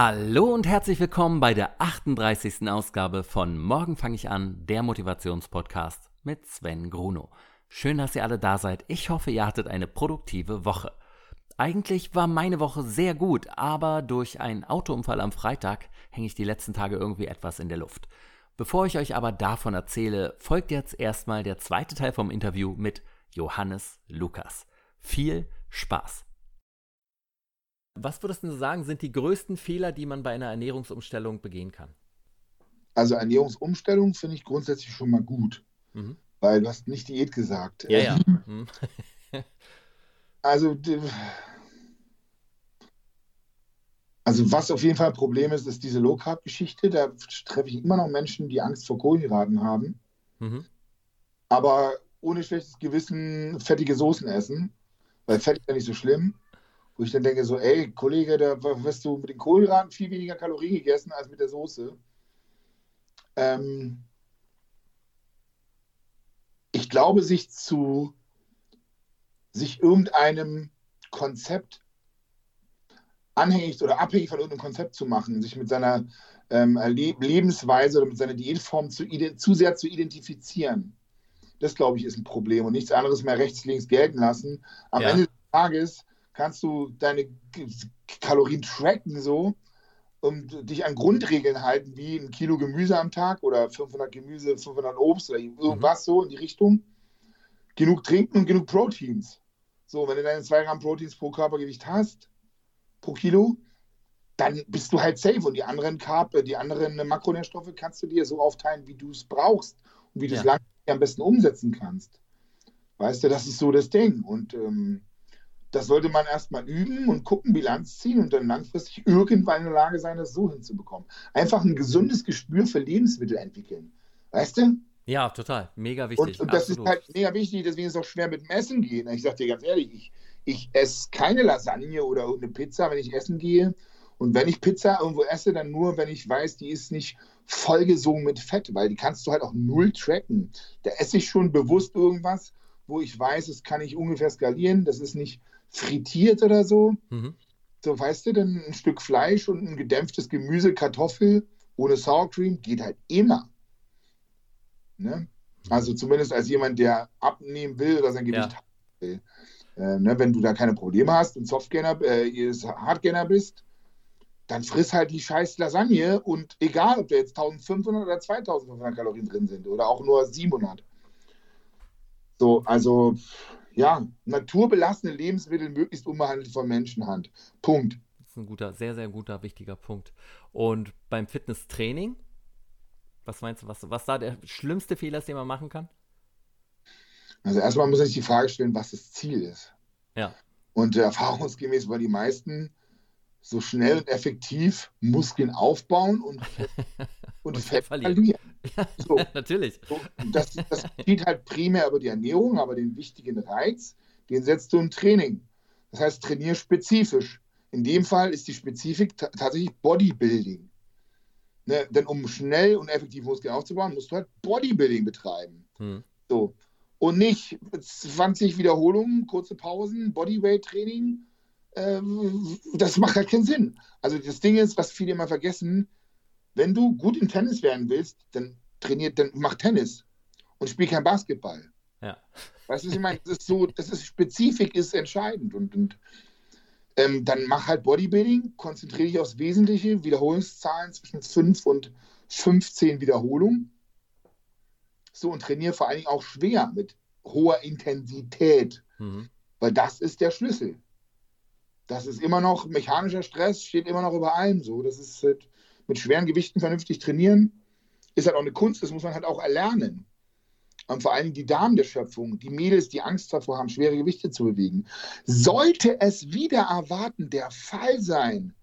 Hallo und herzlich willkommen bei der 38. Ausgabe von Morgen fange ich an, der Motivationspodcast mit Sven Gruno. Schön, dass ihr alle da seid. Ich hoffe, ihr hattet eine produktive Woche. Eigentlich war meine Woche sehr gut, aber durch einen Autounfall am Freitag hänge ich die letzten Tage irgendwie etwas in der Luft. Bevor ich euch aber davon erzähle, folgt jetzt erstmal der zweite Teil vom Interview mit Johannes Lukas. Viel Spaß! Was würdest du sagen, sind die größten Fehler, die man bei einer Ernährungsumstellung begehen kann? Also Ernährungsumstellung finde ich grundsätzlich schon mal gut, mhm. weil du hast nicht Diät gesagt. Ja, ja. Mhm. also, also was auf jeden Fall ein Problem ist, ist diese Low Carb Geschichte. Da treffe ich immer noch Menschen, die Angst vor Kohlenhydraten haben, mhm. aber ohne schlechtes Gewissen fettige Soßen essen, weil Fett ist ja nicht so schlimm wo ich dann denke, so, ey, Kollege, da wirst du mit den Kohlenhydraten viel weniger Kalorien gegessen als mit der Soße. Ähm, ich glaube, sich zu sich irgendeinem Konzept anhängig oder abhängig von irgendeinem Konzept zu machen, sich mit seiner ähm, Lebensweise oder mit seiner Diätform zu, zu sehr zu identifizieren. Das, glaube ich, ist ein Problem und nichts anderes mehr rechts, links gelten lassen. Am ja. Ende des Tages kannst du deine Kalorien tracken so und dich an Grundregeln halten, wie ein Kilo Gemüse am Tag oder 500 Gemüse, 500 Obst oder irgendwas mhm. so in die Richtung. Genug trinken und genug Proteins. So, wenn du deine 2 Gramm Proteins pro Körpergewicht hast, pro Kilo, dann bist du halt safe und die anderen Carb, die anderen Makronährstoffe kannst du dir so aufteilen, wie du es brauchst und wie du es ja. langfristig am besten umsetzen kannst. Weißt du, das ist so das Ding. Und ähm, das sollte man erstmal üben und gucken, Bilanz ziehen und dann langfristig irgendwann in der Lage sein, das so hinzubekommen. Einfach ein gesundes Gespür für Lebensmittel entwickeln. Weißt du? Ja, total. Mega wichtig. Und, und das ist halt mega wichtig, deswegen ist es auch schwer mit dem Essen gehen. Ich sag dir ganz ehrlich, ich, ich esse keine Lasagne oder eine Pizza, wenn ich essen gehe. Und wenn ich Pizza irgendwo esse, dann nur, wenn ich weiß, die ist nicht vollgesogen mit Fett, weil die kannst du halt auch null tracken. Da esse ich schon bewusst irgendwas, wo ich weiß, das kann ich ungefähr skalieren. Das ist nicht frittiert oder so. Mhm. So, weißt du, dann ein Stück Fleisch und ein gedämpftes Gemüse, Kartoffel ohne Sour Cream geht halt immer. Ne? Also zumindest als jemand, der abnehmen will oder sein Gewicht ja. will. Äh, ne, wenn du da keine Probleme hast und Softgainer, äh, Hardgainer bist, dann friss halt die scheiß Lasagne und egal, ob da jetzt 1500 oder 2500 Kalorien drin sind oder auch nur 700. So, also ja, naturbelassene Lebensmittel möglichst unbehandelt von Menschenhand. Punkt. Das ist ein guter, sehr, sehr guter, wichtiger Punkt. Und beim Fitnesstraining, was meinst du, was, was da der schlimmste Fehler ist, den man machen kann? Also erstmal muss man sich die Frage stellen, was das Ziel ist. Ja. Und äh, erfahrungsgemäß bei die meisten so schnell und effektiv Muskeln aufbauen und, und, Fett verlieren. so. natürlich. So, das, das geht halt primär über die Ernährung, aber den wichtigen Reiz, den setzt du im Training. Das heißt, trainier spezifisch. In dem Fall ist die Spezifik tatsächlich Bodybuilding. Ne? Denn um schnell und effektiv Muskeln aufzubauen, musst du halt Bodybuilding betreiben. Hm. So. Und nicht 20 Wiederholungen, kurze Pausen, Bodyweight-Training. Ähm, das macht halt keinen Sinn. Also das Ding ist, was viele immer vergessen, wenn du gut im Tennis werden willst, dann trainiert, dann mach Tennis und spiel kein Basketball. Ja. Weißt du, was ich meine? Das ist so, das ist Spezifik ist entscheidend und, und ähm, dann mach halt Bodybuilding, konzentriere dich aufs Wesentliche, Wiederholungszahlen zwischen 5 und 15 Wiederholungen. So und trainiere vor allen Dingen auch schwer mit hoher Intensität, mhm. weil das ist der Schlüssel. Das ist immer noch mechanischer Stress, steht immer noch über allem so. Das ist halt, mit schweren Gewichten vernünftig trainieren, ist halt auch eine Kunst, das muss man halt auch erlernen. Und vor allem die Damen der Schöpfung, die Mädels, die Angst davor haben, schwere Gewichte zu bewegen. Sollte es wieder erwarten der Fall sein,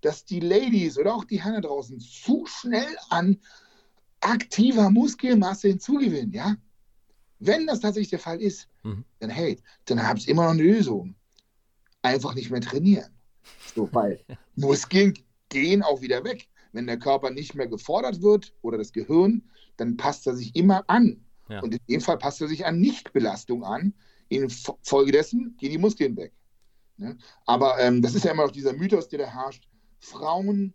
dass die Ladies oder auch die Herren draußen zu schnell an aktiver Muskelmasse hinzugewinnen, ja? Wenn das tatsächlich der Fall ist, mhm. dann hey, dann habt ihr immer noch eine Lösung. Einfach nicht mehr trainieren. So, weil Muskeln gehen auch wieder weg. Wenn der Körper nicht mehr gefordert wird oder das Gehirn, dann passt er sich immer an. Ja. Und in dem Fall passt er sich an Nichtbelastung an. Infolgedessen gehen die Muskeln weg. Ne? Aber ähm, das ist ja immer noch dieser Mythos, der da herrscht. Frauen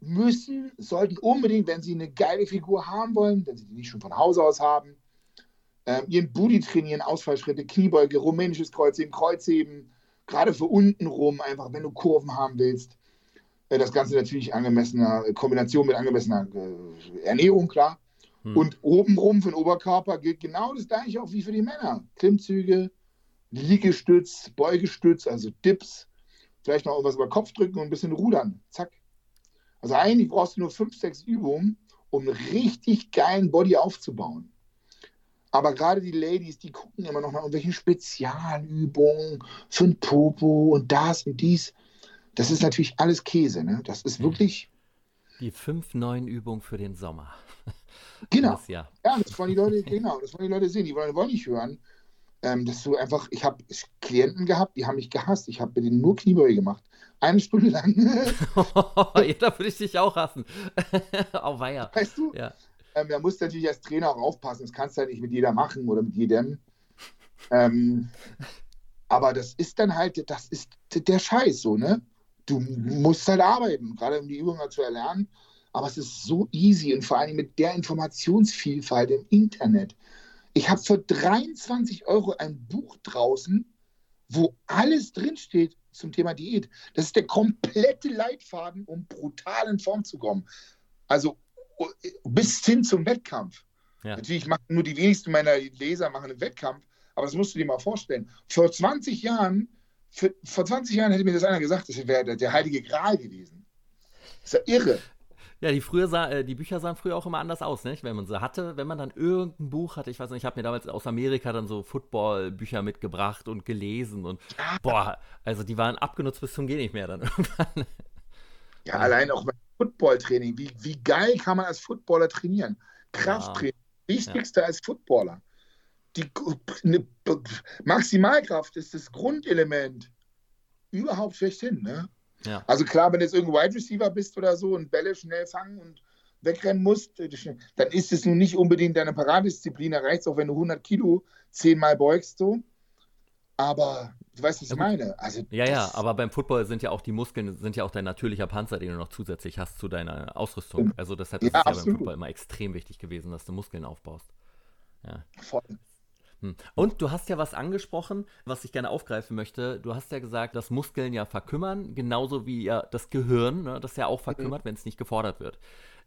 müssen, sollten unbedingt, wenn sie eine geile Figur haben wollen, wenn sie die nicht schon von Hause aus haben, äh, ihren Booty trainieren, Ausfallschritte, Kniebeuge, rumänisches Kreuzheben, Kreuzheben, gerade für unten rum, einfach wenn du Kurven haben willst. Äh, das Ganze natürlich angemessener Kombination mit angemessener äh, Ernährung, klar. Hm. Und obenrum für den Oberkörper gilt genau das gleiche auch wie für die Männer. Klimmzüge, Liegestütz, Beugestütz, also Dips, vielleicht noch irgendwas über Kopf drücken und ein bisschen rudern. Zack. Also eigentlich brauchst du nur fünf, sechs Übungen, um einen richtig geilen Body aufzubauen. Aber gerade die Ladies, die gucken immer noch nach irgendwelchen Spezialübungen für ein Popo und das und dies. Das ist natürlich alles Käse. Ne? Das ist hm. wirklich. Die fünf neuen Übungen für den Sommer. Genau. Das, ja. das wollen die Leute, genau, das wollen die Leute sehen. Die wollen, wollen nicht hören, ähm, dass du einfach, ich habe Klienten gehabt, die haben mich gehasst. Ich habe mit denen nur Kniebeuge gemacht. Eine Stunde lang. ja, da würde ich dich auch hassen. Auch weia. Weißt du? Ja. Ähm, da musst natürlich als Trainer auch aufpassen. Das kannst du ja nicht mit jeder machen oder mit jedem. Ähm, aber das ist dann halt, das ist der Scheiß so, ne? Du musst halt arbeiten, gerade um die Übungen zu erlernen. Aber es ist so easy und vor allem mit der Informationsvielfalt im Internet. Ich habe für 23 Euro ein Buch draußen, wo alles drinsteht zum Thema Diät. Das ist der komplette Leitfaden, um brutal in Form zu kommen. Also bis hin zum Wettkampf. Ja. Natürlich machen nur die wenigsten meiner Leser machen einen Wettkampf, aber das musst du dir mal vorstellen. Vor 20 Jahren, für, vor 20 Jahren hätte mir das einer gesagt, das wäre der, der heilige Gral gewesen. Das ist ja irre. Ja, die, früher sah, äh, die Bücher sahen früher auch immer anders aus, nicht? Wenn man sie hatte, wenn man dann irgendein Buch hatte, ich weiß nicht, ich habe mir damals aus Amerika dann so Football-Bücher mitgebracht und gelesen und boah, also die waren abgenutzt bis zum Geh nicht mehr dann irgendwann. Ja, allein auch beim Football-Training, wie, wie geil kann man als Footballer trainieren? Krafttraining, ja. wichtigste ja. als Footballer. Die ne, Maximalkraft ist das Grundelement überhaupt schlechthin, ne? Ja. Also klar, wenn du jetzt irgendein Wide Receiver bist oder so und Bälle schnell fangen und wegrennen musst, äh, dann ist es nun nicht unbedingt deine Paradisziplin. Da reicht es auch, wenn du 100 Kilo zehnmal beugst, so. Aber du weißt, was ich meine. Also, ja, ja, aber beim Football sind ja auch die Muskeln, sind ja auch dein natürlicher Panzer, den du noch zusätzlich hast zu deiner Ausrüstung. Also deshalb ist ja, es ja beim Football immer extrem wichtig gewesen, dass du Muskeln aufbaust. Ja. Voll. Hm. Und du hast ja was angesprochen, was ich gerne aufgreifen möchte. Du hast ja gesagt, dass Muskeln ja verkümmern, genauso wie ja das Gehirn, ne, das ja auch mhm. verkümmert, mhm. wenn es nicht gefordert wird.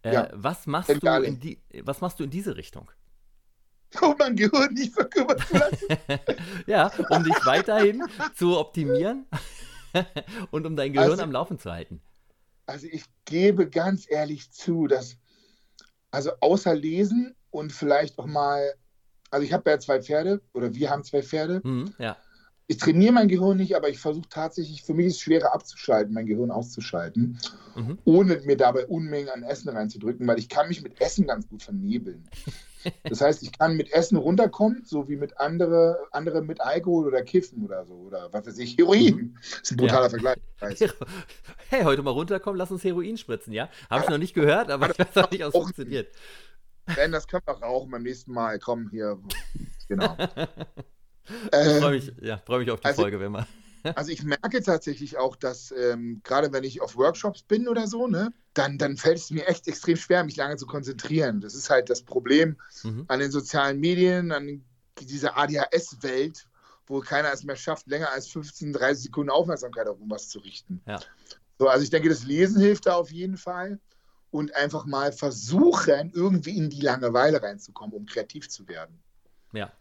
Äh, ja. was, machst du in die, was machst du in diese Richtung? Um mein Gehirn nicht verkümmern zu lassen. ja, um dich weiterhin zu optimieren und um dein Gehirn also, am Laufen zu halten. Also ich gebe ganz ehrlich zu, dass also außer Lesen und vielleicht auch mal also ich habe ja zwei Pferde oder wir haben zwei Pferde. Mhm, ja. Ich trainiere mein Gehirn nicht, aber ich versuche tatsächlich, für mich ist es schwerer abzuschalten, mein Gehirn auszuschalten, mhm. ohne mir dabei Unmengen an Essen reinzudrücken, weil ich kann mich mit Essen ganz gut vernebeln. Das heißt, ich kann mit Essen runterkommen, so wie mit andere, andere mit Alkohol oder Kiffen oder so. Oder was weiß ich, Heroin. Mhm. Das ist ein brutaler ja. Vergleich. Hey, heute mal runterkommen, lass uns Heroin spritzen, ja? Habe ich noch nicht gehört, aber ich weiß auch nicht, ob es funktioniert. Ben, das können wir rauchen beim nächsten Mal. Komm, hier. Genau. Ähm, freue mich, ja, freu mich auf die also, Folge, wenn man. also ich merke tatsächlich auch, dass ähm, gerade wenn ich auf Workshops bin oder so, ne, dann, dann fällt es mir echt extrem schwer, mich lange zu konzentrieren. Das ist halt das Problem mhm. an den sozialen Medien, an dieser ADHS-Welt, wo keiner es mehr schafft, länger als 15, 30 Sekunden Aufmerksamkeit auf irgendwas zu richten. Ja. So, also ich denke, das Lesen hilft da auf jeden Fall und einfach mal versuchen, irgendwie in die Langeweile reinzukommen, um kreativ zu werden. Ja.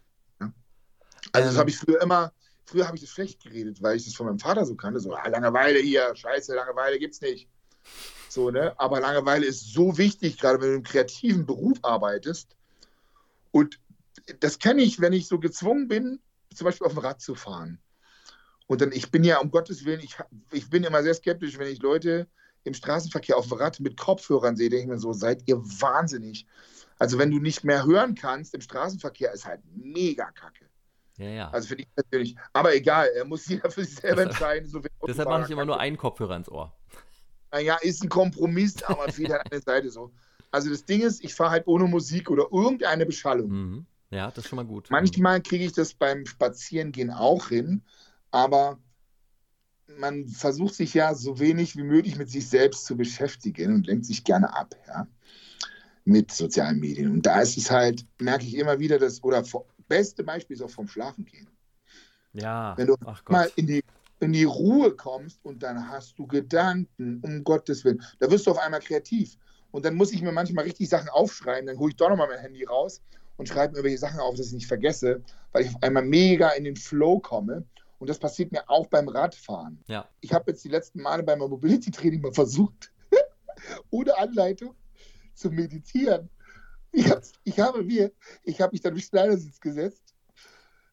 Also, das ähm. habe ich früher immer, früher habe ich das schlecht geredet, weil ich das von meinem Vater so kannte. So, ah, Langeweile hier, scheiße, Langeweile gibt's nicht. So, ne? Aber Langeweile ist so wichtig, gerade wenn du im kreativen Beruf arbeitest. Und das kenne ich, wenn ich so gezwungen bin, zum Beispiel auf dem Rad zu fahren. Und dann, ich bin ja, um Gottes Willen, ich, ich bin immer sehr skeptisch, wenn ich Leute im Straßenverkehr auf dem Rad mit Kopfhörern sehe, denke ich mir so, seid ihr wahnsinnig. Also wenn du nicht mehr hören kannst im Straßenverkehr, ist halt mega kacke. Ja, ja. Also finde ich natürlich. Aber egal, er muss jeder für sich selber entscheiden. So Deshalb mache ich immer nur einen Kopfhörer ins Ohr. Naja, ist ein Kompromiss, aber fehlt an der Seite so. Also das Ding ist, ich fahre halt ohne Musik oder irgendeine Beschallung. Mhm. Ja, das ist schon mal gut. Manchmal kriege ich das beim Spazierengehen auch hin, aber man versucht sich ja so wenig wie möglich mit sich selbst zu beschäftigen und lenkt sich gerne ab, ja, mit sozialen Medien. Und da ist es halt, merke ich immer wieder, dass, oder beste Beispiel ist auch vom Schlafen gehen. Ja, Wenn du mal in die, in die Ruhe kommst und dann hast du Gedanken, um Gottes Willen, da wirst du auf einmal kreativ. Und dann muss ich mir manchmal richtig Sachen aufschreiben, dann hole ich doch nochmal mein Handy raus und schreibe mir welche Sachen auf, dass ich nicht vergesse, weil ich auf einmal mega in den Flow komme. Und das passiert mir auch beim Radfahren. Ja. Ich habe jetzt die letzten Male beim Mobility-Training mal versucht, ohne Anleitung zu meditieren. Ich, ich habe mir, ich habe mich dann durch Schneidersitz gesetzt,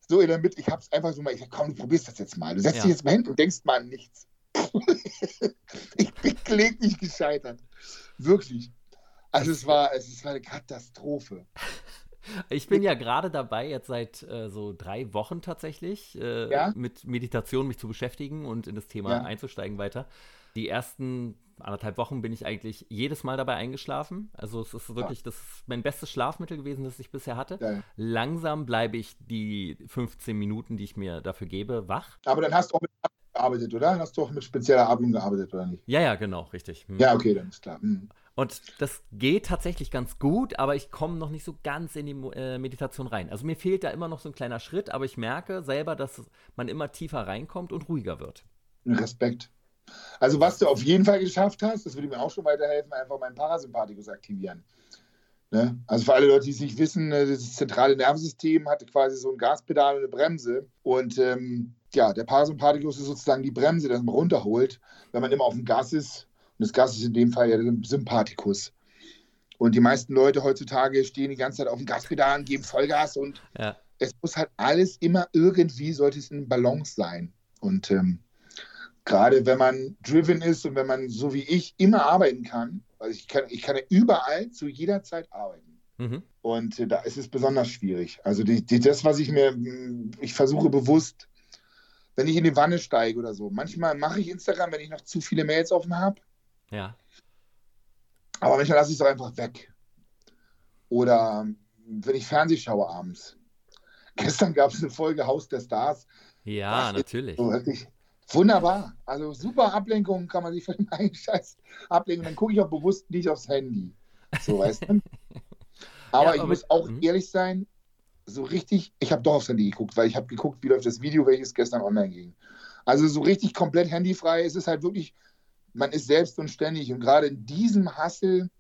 so in der Mitte, ich habe es einfach so mal, ich sage, komm, du probierst das jetzt mal. Du setzt ja. dich jetzt mal hin und denkst mal an nichts. ich bin kläglich gescheitert. Wirklich. Also es war, es war eine Katastrophe. Ich bin ja gerade dabei, jetzt seit äh, so drei Wochen tatsächlich, äh, ja? mit Meditation mich zu beschäftigen und in das Thema ja. einzusteigen weiter. Die ersten anderthalb Wochen bin ich eigentlich jedes Mal dabei eingeschlafen. Also es ist wirklich, ja. das ist mein bestes Schlafmittel gewesen, das ich bisher hatte. Langsam bleibe ich die 15 Minuten, die ich mir dafür gebe, wach. Aber dann hast du auch mit gearbeitet, oder? Hast du auch mit spezieller Atmung gearbeitet, oder nicht? Ja, ja, genau, richtig. Hm. Ja, okay, dann ist klar. Hm. Und das geht tatsächlich ganz gut, aber ich komme noch nicht so ganz in die äh, Meditation rein. Also mir fehlt da immer noch so ein kleiner Schritt, aber ich merke selber, dass man immer tiefer reinkommt und ruhiger wird. Respekt. Also was du auf jeden Fall geschafft hast, das würde mir auch schon weiterhelfen, einfach meinen Parasympathikus aktivieren. Ne? Also für alle Leute, die es nicht wissen, ne, das zentrale Nervensystem hatte quasi so ein Gaspedal und eine Bremse. Und ähm, ja, der Parasympathikus ist sozusagen die Bremse, die man runterholt, wenn man immer auf dem Gas ist. Und das Gas ist in dem Fall ja der Sympathikus. Und die meisten Leute heutzutage stehen die ganze Zeit auf dem Gaspedal und geben Vollgas und ja. es muss halt alles immer irgendwie, sollte es in Balance sein. Und ähm, gerade wenn man driven ist und wenn man so wie ich immer arbeiten kann, also ich kann, ich kann ja überall zu jeder Zeit arbeiten. Mhm. Und äh, da ist es besonders schwierig. Also die, die, das, was ich mir, ich versuche bewusst wenn ich in die Wanne steige oder so. Manchmal mache ich Instagram, wenn ich noch zu viele Mails offen habe. Ja. Aber manchmal lasse ich es doch einfach weg. Oder wenn ich Fernseh schaue abends. Gestern gab es eine Folge Haus der Stars. Ja, natürlich. So wirklich wunderbar. Also super Ablenkung kann man sich von dem eigenen Scheiß ablenken. Dann gucke ich auch bewusst nicht aufs Handy. So, weißt du? Aber, ja, ich muss auch mh. ehrlich sein, so richtig, ich habe doch aufs Handy geguckt, weil ich habe geguckt, wie läuft das Video, welches gestern online ging. Also so richtig komplett handyfrei ist es halt wirklich, man ist selbst und ständig und gerade in diesem Hassel,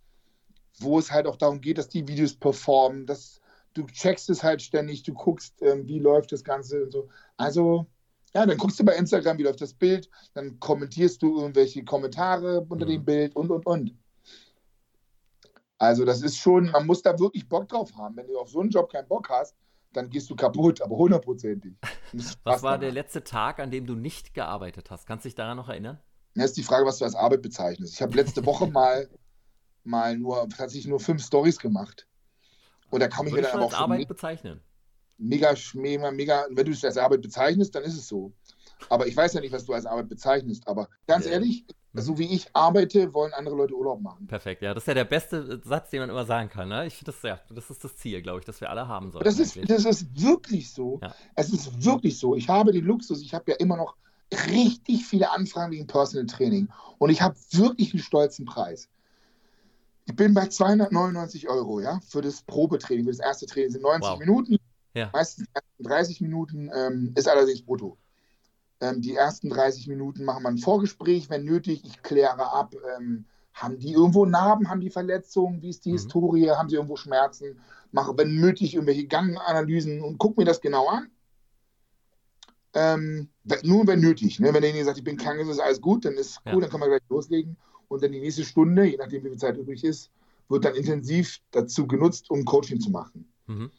wo es halt auch darum geht, dass die Videos performen, dass du checkst es halt ständig, du guckst, ähm, wie läuft das Ganze und so. Also ja, dann guckst du bei Instagram, wie läuft das Bild, dann kommentierst du irgendwelche Kommentare unter mhm. dem Bild und und und. Also das ist schon, man muss da wirklich Bock drauf haben. Wenn du auf so einen Job keinen Bock hast, dann gehst du kaputt, aber hundertprozentig. Was war der letzte Tag, an dem du nicht gearbeitet hast? Kannst du dich daran noch erinnern? Das ist die Frage, was du als Arbeit bezeichnest. Ich habe letzte Woche mal, mal nur, tatsächlich nur fünf Stories gemacht. Und da kann ich mir dann aber auch. als Arbeit bezeichnen. Mega, mega, mega, wenn du es als Arbeit bezeichnest, dann ist es so. Aber ich weiß ja nicht, was du als Arbeit bezeichnest. Aber ganz ja. ehrlich, so wie ich arbeite, wollen andere Leute Urlaub machen. Perfekt, ja. Das ist ja der beste Satz, den man immer sagen kann. Ne? Ich das ja, das ist das Ziel, glaube ich, das wir alle haben sollten. Das ist, das ist wirklich so. Ja. Es ist wirklich so. Ich habe den Luxus, ich habe ja immer noch richtig viele Anfragen wegen Personal Training. Und ich habe wirklich einen stolzen Preis. Ich bin bei 299 Euro, ja, für das Probetraining, für das erste Training. Das sind 90 wow. Minuten, ja. meistens 30 Minuten, ähm, ist allerdings brutto. Ähm, die ersten 30 Minuten machen wir ein Vorgespräch, wenn nötig. Ich kläre ab, ähm, haben die irgendwo Narben, haben die Verletzungen, wie ist die mhm. Historie, haben sie irgendwo Schmerzen, mache, wenn nötig, irgendwelche Ganganalysen und gucke mir das genau an. Ähm, nur wenn nötig. Ne? Wenn derjenige sagt, ich bin krank, ist es alles gut, dann ist cool, ja. dann kann man gleich loslegen. Und dann die nächste Stunde, je nachdem wie viel Zeit übrig ist, wird dann intensiv dazu genutzt, um Coaching zu machen. Mhm.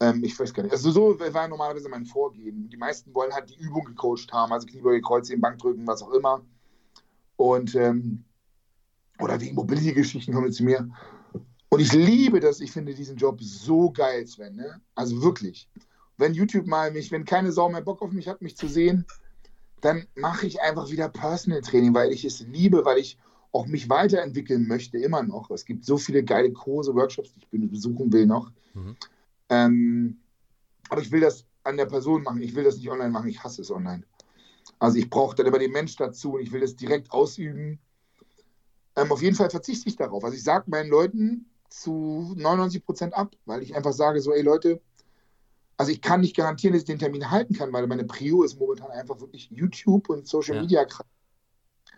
Ähm, ich weiß gar nicht. Also so war normalerweise mein Vorgehen. Die meisten wollen halt die Übung gecoacht haben, also Kniebeuge, Kreuzheben, Bankdrücken, was auch immer. Und ähm, oder wegen Mobility-Geschichten kommen zu mir. Und ich liebe das, ich finde diesen Job so geil, Sven. Ne? Also wirklich. Wenn YouTube mal mich, wenn keine Sau mehr Bock auf mich hat, mich zu sehen, dann mache ich einfach wieder Personal Training, weil ich es liebe, weil ich auch mich weiterentwickeln möchte, immer noch. Es gibt so viele geile Kurse, Workshops, die ich besuchen will noch. Mhm. Ähm, aber ich will das an der Person machen. Ich will das nicht online machen. Ich hasse es online. Also ich brauche dann immer den Mensch dazu und ich will das direkt ausüben. Ähm, auf jeden Fall verzichte ich darauf. Also ich sage meinen Leuten zu 99 Prozent ab, weil ich einfach sage so, ey Leute, also ich kann nicht garantieren, dass ich den Termin halten kann, weil meine Prio ist momentan einfach wirklich YouTube und Social ja. Media.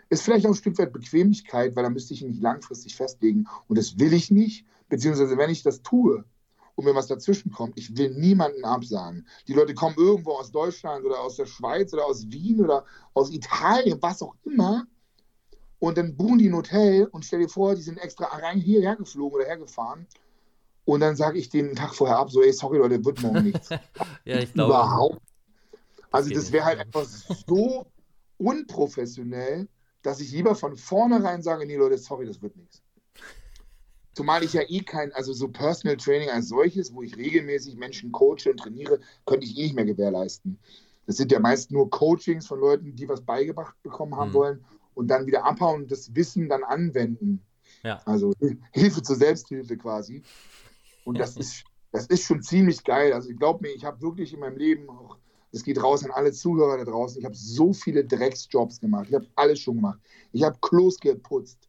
Ist vielleicht auch ein Stück weit Bequemlichkeit, weil da müsste ich mich langfristig festlegen. Und das will ich nicht, beziehungsweise wenn ich das tue und mir was dazwischen kommt, ich will niemanden absagen. Die Leute kommen irgendwo aus Deutschland oder aus der Schweiz oder aus Wien oder aus Italien, was auch immer. Und dann buchen die ein Hotel und stell dir vor, die sind extra rein hierher geflogen oder hergefahren und dann sage ich den Tag vorher ab, so, ey, sorry Leute, wird morgen nichts. ja, ich glaube. Überhaupt. Also das wäre halt einfach so unprofessionell, dass ich lieber von vornherein sage, nee Leute, sorry, das wird nichts. Zumal ich ja eh kein, also so Personal Training als solches, wo ich regelmäßig Menschen coache und trainiere, könnte ich eh nicht mehr gewährleisten. Das sind ja meist nur Coachings von Leuten, die was beigebracht bekommen haben mhm. wollen und dann wieder abhauen und das Wissen dann anwenden. Ja. Also Hilfe zur Selbsthilfe quasi. Und das ist, das ist schon ziemlich geil. Also ich glaube mir, ich habe wirklich in meinem Leben auch, das geht raus an alle Zuhörer da draußen, ich habe so viele Drecksjobs gemacht. Ich habe alles schon gemacht. Ich habe Klos geputzt,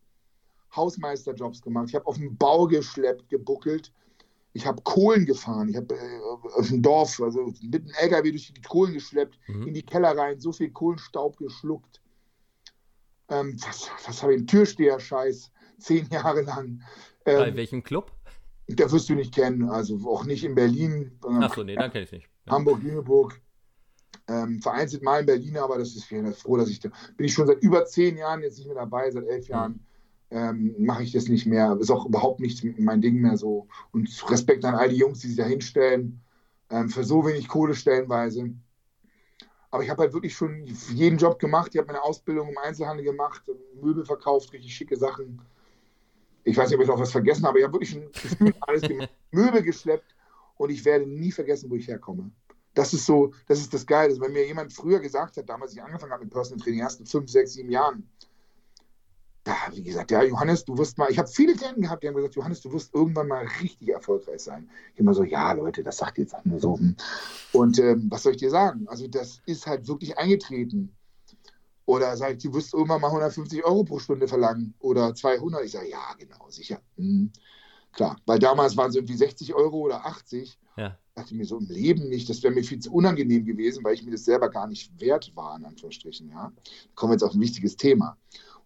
Hausmeisterjobs gemacht, ich habe auf dem Bau geschleppt, gebuckelt. Ich habe Kohlen gefahren. Ich habe äh, auf dem Dorf, also mit einem LKW durch die Kohlen geschleppt, mhm. in die Keller rein, so viel Kohlenstaub geschluckt. Ähm, was, was habe ich? Türsteher-Scheiß, zehn Jahre lang. Ähm, Bei welchem Club? Der wirst du nicht kennen, also auch nicht in Berlin. Achso, nee, dann kenne ich nicht. Ja. Hamburg, Lüneburg. Ähm, vereinzelt mal in Berlin, aber das ist ich froh, dass ich da bin ich schon seit über zehn Jahren jetzt nicht mehr dabei, seit elf Jahren ähm, mache ich das nicht mehr. Ist auch überhaupt nicht mein Ding mehr so. Und Respekt an all die Jungs, die sich da hinstellen, ähm, für so wenig Kohle stellenweise. Aber ich habe halt wirklich schon jeden Job gemacht. Ich habe meine Ausbildung im Einzelhandel gemacht, Möbel verkauft, richtig schicke Sachen ich weiß nicht, ob ich noch was vergessen habe, ich habe wirklich Gefühl, alles Möbel geschleppt und ich werde nie vergessen, wo ich herkomme. Das ist so, das ist das Geile. Also wenn mir jemand früher gesagt hat, damals ich angefangen habe mit Personal Training, ersten fünf, sechs, sieben Jahren, habe ich gesagt, ja, Johannes, du wirst mal, ich habe viele Klienten gehabt, die haben gesagt, Johannes, du wirst irgendwann mal richtig erfolgreich sein. Ich immer so, ja, Leute, das sagt jetzt nur so. Hm. Und ähm, was soll ich dir sagen? Also das ist halt wirklich eingetreten. Oder sagt, du wirst irgendwann mal 150 Euro pro Stunde verlangen oder 200. Ich sage, ja, genau, sicher. Hm, klar, weil damals waren es irgendwie 60 Euro oder 80. Ja. Ich dachte mir so im Leben nicht, das wäre mir viel zu unangenehm gewesen, weil ich mir das selber gar nicht wert war, in Anführungsstrichen. Ja. Da kommen wir jetzt auf ein wichtiges Thema.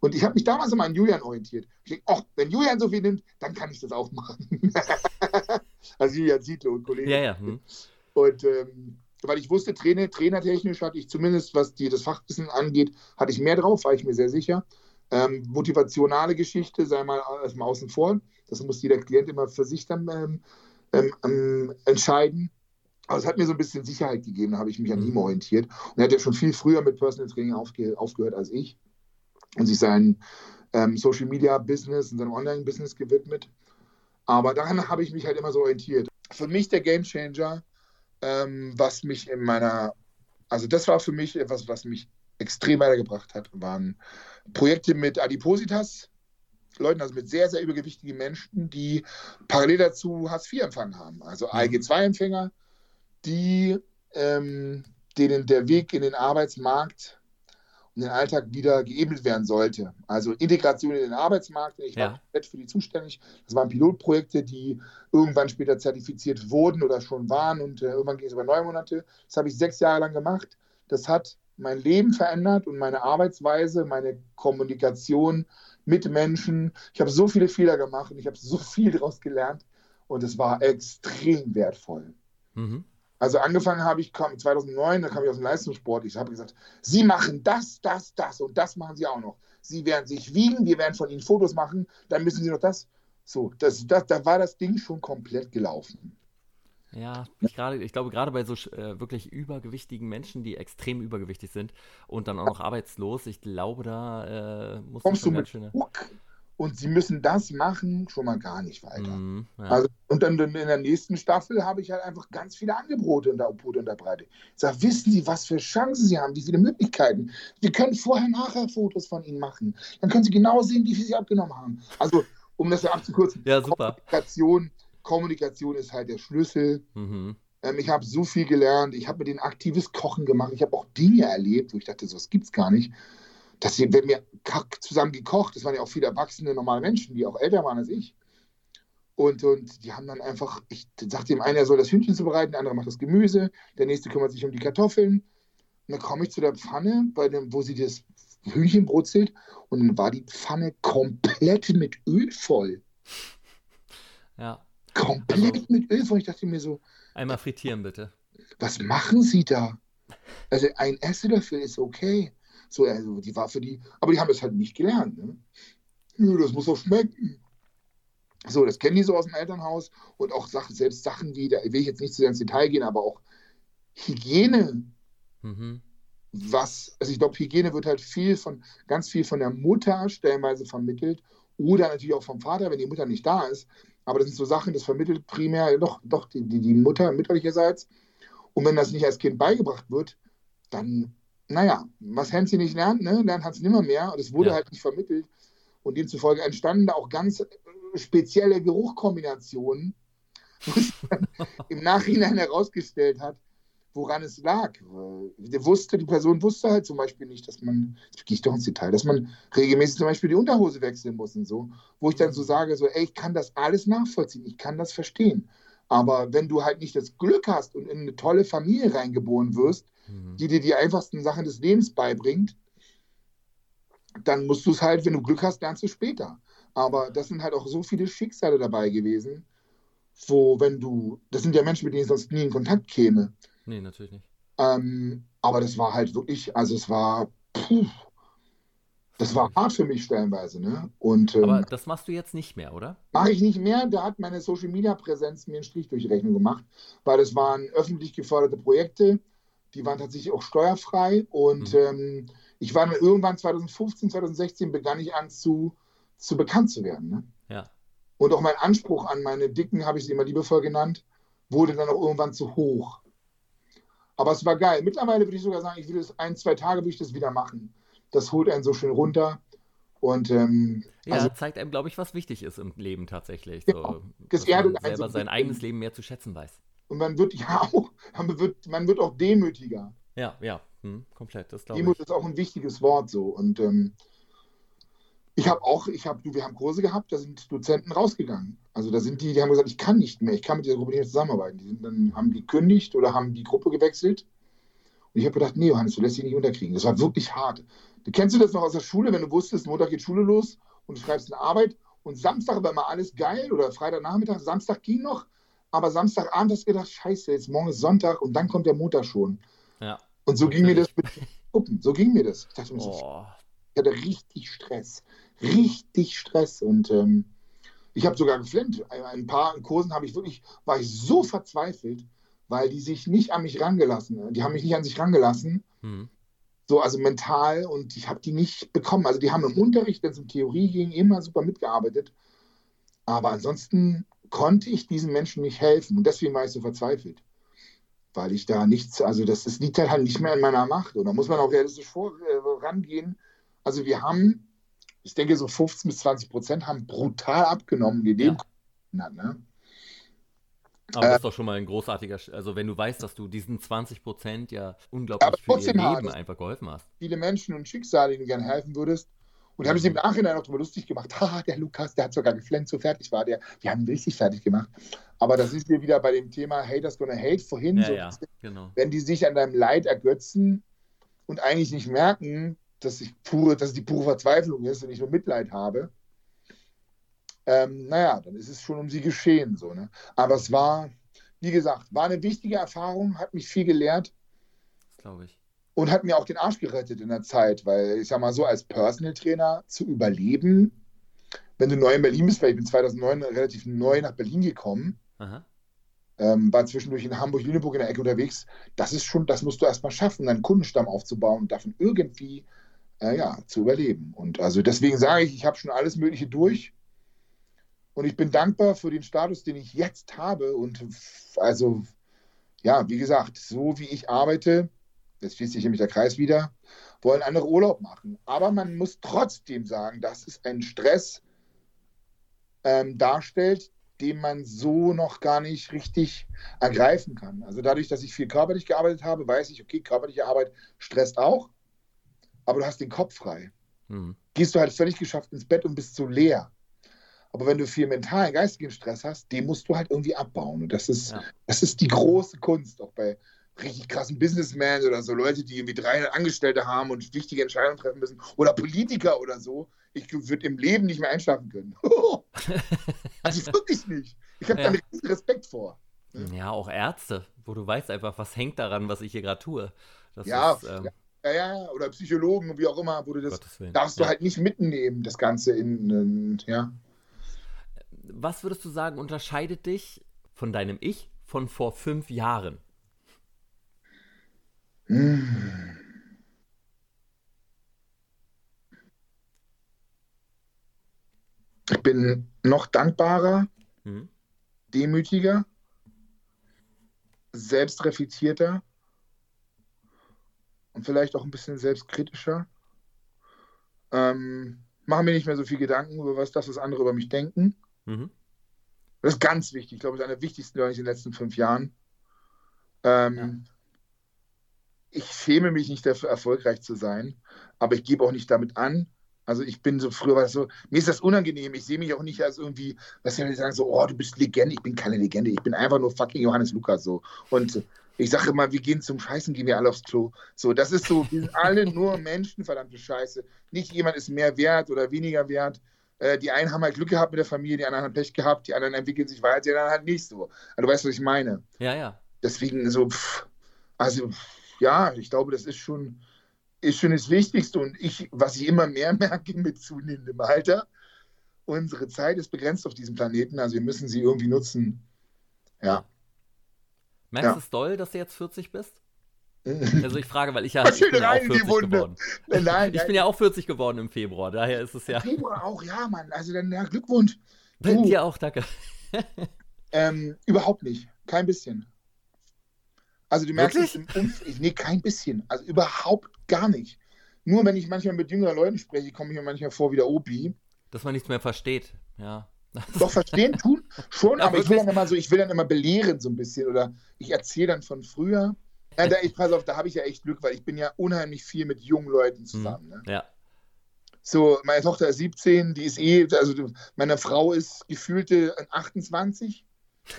Und ich habe mich damals immer an Julian orientiert. Ich denke, ach, wenn Julian so viel nimmt, dann kann ich das auch machen. also Julian Siedler und Kollege. Ja, ja. Hm. Und ähm, weil ich wusste, Trainer, trainertechnisch hatte ich zumindest, was die, das Fachwissen angeht, hatte ich mehr drauf, war ich mir sehr sicher. Ähm, motivationale Geschichte sei mal erstmal außen vor. Das muss jeder Klient immer für sich dann ähm, ähm, ähm, entscheiden. Aber es hat mir so ein bisschen Sicherheit gegeben, da habe ich mich an ihm mhm. orientiert. Und er hat ja schon viel früher mit Personal Training aufge aufgehört als ich und sich sein ähm, Social Media Business und seinem Online Business gewidmet. Aber daran habe ich mich halt immer so orientiert. Für mich der Game Changer ähm, was mich in meiner, also das war für mich etwas, was mich extrem weitergebracht hat, waren Projekte mit Adipositas, Leuten, also mit sehr, sehr übergewichtigen Menschen, die parallel dazu Hartz IV empfangen haben. Also mhm. ALG-2-Empfänger, die ähm, denen der Weg in den Arbeitsmarkt und den Alltag wieder geebnet werden sollte. Also Integration in den Arbeitsmarkt. Ich war komplett für die zuständig. Das waren Pilotprojekte, die irgendwann später zertifiziert wurden oder schon waren und äh, irgendwann ging es über neun Monate. Das habe ich sechs Jahre lang gemacht. Das hat mein Leben verändert und meine Arbeitsweise, meine Kommunikation mit Menschen. Ich habe so viele Fehler gemacht und ich habe so viel daraus gelernt und es war extrem wertvoll. Mhm. Also angefangen habe ich 2009, da kam ich aus dem Leistungssport. Ich habe gesagt, Sie machen das, das, das und das machen Sie auch noch. Sie werden sich wiegen, wir werden von Ihnen Fotos machen, dann müssen Sie noch das. So, das, das, da war das Ding schon komplett gelaufen. Ja, ich, grade, ich glaube, gerade bei so äh, wirklich übergewichtigen Menschen, die extrem übergewichtig sind und dann auch noch arbeitslos, ich glaube, da äh, muss Kommst du mit schöne... Druck und sie müssen das machen, schon mal gar nicht weiter. Mm, ja. also, und dann in der nächsten Staffel habe ich halt einfach ganz viele Angebote in der unterbreitet. Ich sage, wissen Sie, was für Chancen Sie haben, wie viele Möglichkeiten. Wir können vorher-nachher Fotos von Ihnen machen. Dann können Sie genau sehen, wie viel Sie abgenommen haben. Also, um das ja abzukürzen, ja, super. Kommunikation, Kommunikation ist halt der Schlüssel. Mhm. Ähm, ich habe so viel gelernt. Ich habe mit denen aktives Kochen gemacht. Ich habe auch Dinge erlebt, wo ich dachte, so, gibt es gar nicht. Dass sie, wenn wir zusammen gekocht, das waren ja auch viele erwachsene, normale Menschen, die auch älter waren als ich. Und, und die haben dann einfach, ich sagte dem einen, er soll das Hühnchen zubereiten, der andere macht das Gemüse, der nächste kümmert sich um die Kartoffeln. Und dann komme ich zu der Pfanne, bei dem, wo sie das Hühnchen brutzelt, und dann war die Pfanne komplett mit Öl voll. Ja. Komplett also, mit Öl voll. Ich dachte mir so. Einmal frittieren, bitte. Was machen Sie da? Also ein Esslöffel ist okay. So, also die war für die, aber die haben das halt nicht gelernt. Ne? Nö, das muss auch schmecken. So, das kennen die so aus dem Elternhaus und auch Sachen, selbst Sachen wie, da will ich jetzt nicht zu sehr ins Detail gehen, aber auch Hygiene. Mhm. Was, also ich glaube, Hygiene wird halt viel von, ganz viel von der Mutter stellenweise vermittelt oder natürlich auch vom Vater, wenn die Mutter nicht da ist. Aber das sind so Sachen, das vermittelt primär doch, doch die, die, die Mutter mütterlicherseits. Und wenn das nicht als Kind beigebracht wird, dann, naja, was Hänschen nicht lernt, ne, lernt Hans nimmer mehr. Und es wurde ja. halt nicht vermittelt. Und demzufolge entstanden da auch ganz spezielle Geruchkombinationen, wo es im Nachhinein herausgestellt hat, woran es lag. Der wusste, die Person wusste halt zum Beispiel nicht, dass man, ich gehe doch ins Detail, dass man regelmäßig zum Beispiel die Unterhose wechseln muss und so, wo ich dann so sage, so, ey, ich kann das alles nachvollziehen, ich kann das verstehen. Aber wenn du halt nicht das Glück hast und in eine tolle Familie reingeboren wirst, mhm. die dir die einfachsten Sachen des Lebens beibringt, dann musst du es halt, wenn du Glück hast, lernst du später. Aber das sind halt auch so viele Schicksale dabei gewesen, wo, wenn du, das sind ja Menschen, mit denen ich sonst nie in Kontakt käme. Nee, natürlich nicht. Ähm, aber das war halt wirklich, also es war, puh, das war hart für mich stellenweise. Ne? Und, ähm, aber das machst du jetzt nicht mehr, oder? Mache ich nicht mehr. Da hat meine Social Media Präsenz mir einen Strich durch die Rechnung gemacht, weil es waren öffentlich geförderte Projekte, die waren tatsächlich auch steuerfrei. Und mhm. ähm, ich war dann irgendwann 2015, 2016 begann ich an zu zu bekannt zu werden. Ne? Ja. Und auch mein Anspruch an meine Dicken, habe ich sie immer liebevoll genannt, wurde dann auch irgendwann zu hoch. Aber es war geil. Mittlerweile würde ich sogar sagen, ich würde es ein, zwei Tage würde ich das wieder machen. Das holt einen so schön runter. Und ähm, ja, also, zeigt einem, glaube ich, was wichtig ist im Leben tatsächlich. Ja, so, dass man selber so sein eigenes Leben mehr zu schätzen weiß. Und man wird ja auch, man wird, man wird auch demütiger. Ja, ja, hm, komplett. Das Demut ich. ist auch ein wichtiges Wort so. Und ähm, ich habe auch, ich habe, wir haben Kurse gehabt, da sind Dozenten rausgegangen. Also da sind die, die haben gesagt, ich kann nicht mehr, ich kann mit dieser Gruppe nicht mehr zusammenarbeiten. Die sind dann, haben die gekündigt oder haben die Gruppe gewechselt. Und ich habe gedacht, nee, Johannes, du lässt dich nicht unterkriegen. Das war wirklich hart. Du kennst du das noch aus der Schule, wenn du wusstest, Montag geht Schule los und du schreibst eine Arbeit und Samstag war immer alles geil oder Freitagnachmittag, Samstag ging noch, aber Samstagabend hast du gedacht, scheiße, jetzt morgen ist Sonntag und dann kommt der Montag schon. Ja. Und so ging mir das mit Gruppen. So ging mir das. Ich dachte mir so, ich hatte richtig Stress richtig Stress und ähm, ich habe sogar geflennt. Ein paar Kursen habe ich wirklich, war ich so verzweifelt, weil die sich nicht an mich rangelassen, die haben mich nicht an sich rangelassen. Mhm. So, also mental und ich habe die nicht bekommen. Also die haben im Unterricht, wenn es um Theorie ging, immer super mitgearbeitet. Aber ansonsten konnte ich diesen Menschen nicht helfen und deswegen war ich so verzweifelt. Weil ich da nichts, also das, das liegt halt nicht mehr in meiner Macht. Und da muss man auch realistisch vor, äh, rangehen. Also wir haben ich denke, so 15 bis 20 Prozent haben brutal abgenommen, die dem ja. hat, ne? Aber das ist doch schon mal ein großartiger, also wenn du weißt, dass du diesen 20 Prozent ja unglaublich für ihr Leben einfach geholfen hast. Viele Menschen und Schicksale, denen du gerne helfen würdest. Und da habe ich im Nachhinein auch drüber lustig gemacht. Ha, der Lukas, der hat sogar geflennt, so fertig war der. Wir haben ihn richtig fertig gemacht. Aber das ist mir wieder bei dem Thema Haters gonna hate vorhin. Ja, so, ja, genau. Wenn die sich an deinem Leid ergötzen und eigentlich nicht merken, dass, ich pure, dass es die pure Verzweiflung ist und ich nur Mitleid habe, ähm, naja, dann ist es schon um sie geschehen. So, ne? Aber es war, wie gesagt, war eine wichtige Erfahrung, hat mich viel gelehrt. Glaube ich. Und hat mir auch den Arsch gerettet in der Zeit, weil ich sag mal so, als Personal Trainer zu überleben, wenn du neu in Berlin bist, weil ich bin 2009 relativ neu nach Berlin gekommen, ähm, war zwischendurch in Hamburg-Lüneburg in der Ecke unterwegs. Das ist schon, das musst du erstmal schaffen, einen Kundenstamm aufzubauen und davon irgendwie äh, ja, zu überleben. Und also deswegen sage ich, ich habe schon alles Mögliche durch. Und ich bin dankbar für den Status, den ich jetzt habe. Und also, ja, wie gesagt, so wie ich arbeite, jetzt schließt sich nämlich der Kreis wieder, wollen andere Urlaub machen. Aber man muss trotzdem sagen, dass es einen Stress ähm, darstellt, den man so noch gar nicht richtig ergreifen kann. Also dadurch, dass ich viel körperlich gearbeitet habe, weiß ich, okay, körperliche Arbeit stresst auch, aber du hast den Kopf frei. Mhm. Gehst du halt völlig geschafft ins Bett und bist so leer. Aber wenn du viel mentalen, geistigen Stress hast, den musst du halt irgendwie abbauen. Und das ist, ja. das ist die große Kunst, auch bei richtig krassen Businessmen oder so Leute, die irgendwie 300 Angestellte haben und wichtige Entscheidungen treffen müssen oder Politiker oder so. Ich würde im Leben nicht mehr einschlafen können. also wirklich nicht. Ich habe ja. da einen Respekt vor. Ja, auch Ärzte, wo du weißt einfach, was hängt daran, was ich hier gerade tue. Das ja, ist, ähm, ja, ja, oder Psychologen, wie auch immer, wo du das darfst du halt nicht mitnehmen, das Ganze in, in, ja. Was würdest du sagen, unterscheidet dich von deinem Ich von vor fünf Jahren? Hm. Ich bin noch dankbarer, hm. demütiger, selbstreflektierter und vielleicht auch ein bisschen selbstkritischer. Ähm, mache mir nicht mehr so viel Gedanken über was das, was andere über mich denken. Mhm. Das ist ganz wichtig. Ich glaube, das ist einer der wichtigsten Learnings in den letzten fünf Jahren. Ähm, ja ich schäme mich nicht dafür, erfolgreich zu sein, aber ich gebe auch nicht damit an. Also ich bin so früher war so, mir ist das unangenehm. Ich sehe mich auch nicht als irgendwie, was sie sagen, so, oh, du bist Legende. Ich bin keine Legende. Ich bin einfach nur fucking Johannes Lukas so. Und ich sage immer, wir gehen zum Scheißen, gehen wir alle aufs Klo. So, das ist so, wir sind alle nur Menschen, verdammte Scheiße. Nicht jemand ist mehr wert oder weniger wert. Äh, die einen haben halt Glück gehabt mit der Familie, die anderen haben Pech gehabt, die anderen entwickeln sich weiter, die anderen halt nicht so. Also, du weißt, was ich meine. Ja, ja. Deswegen so, pff, also ja, ich glaube, das ist schon, ist schon das Wichtigste. Und ich, was ich immer mehr merke mit zunehmendem Alter, unsere Zeit ist begrenzt auf diesem Planeten, also wir müssen sie irgendwie nutzen. Ja. Merkst ja. du es doll, dass du jetzt 40 bist? Also ich frage, weil ich ja, ich bin ja auch 40 geworden. Nein, nein, ich bin ja auch 40 geworden im Februar, daher ist es ja. Februar auch, ja, Mann. Also dann ja, Glückwunsch. Du, dir auch, danke. ähm, überhaupt nicht. Kein bisschen. Also du merkst es im Umfeld. Nee, kein bisschen. Also überhaupt gar nicht. Nur wenn ich manchmal mit jüngeren Leuten spreche, komme ich mir manchmal vor wie der Opi. Dass man nichts mehr versteht, ja. Doch, verstehen tun schon, ja, aber ich will dann immer so, ich will dann immer belehren so ein bisschen oder ich erzähle dann von früher. Ja, da, ich, pass auf, da habe ich ja echt Glück, weil ich bin ja unheimlich viel mit jungen Leuten zusammen. Mhm. Ne? Ja. So, meine Tochter ist 17, die ist eh, also meine Frau ist gefühlte 28.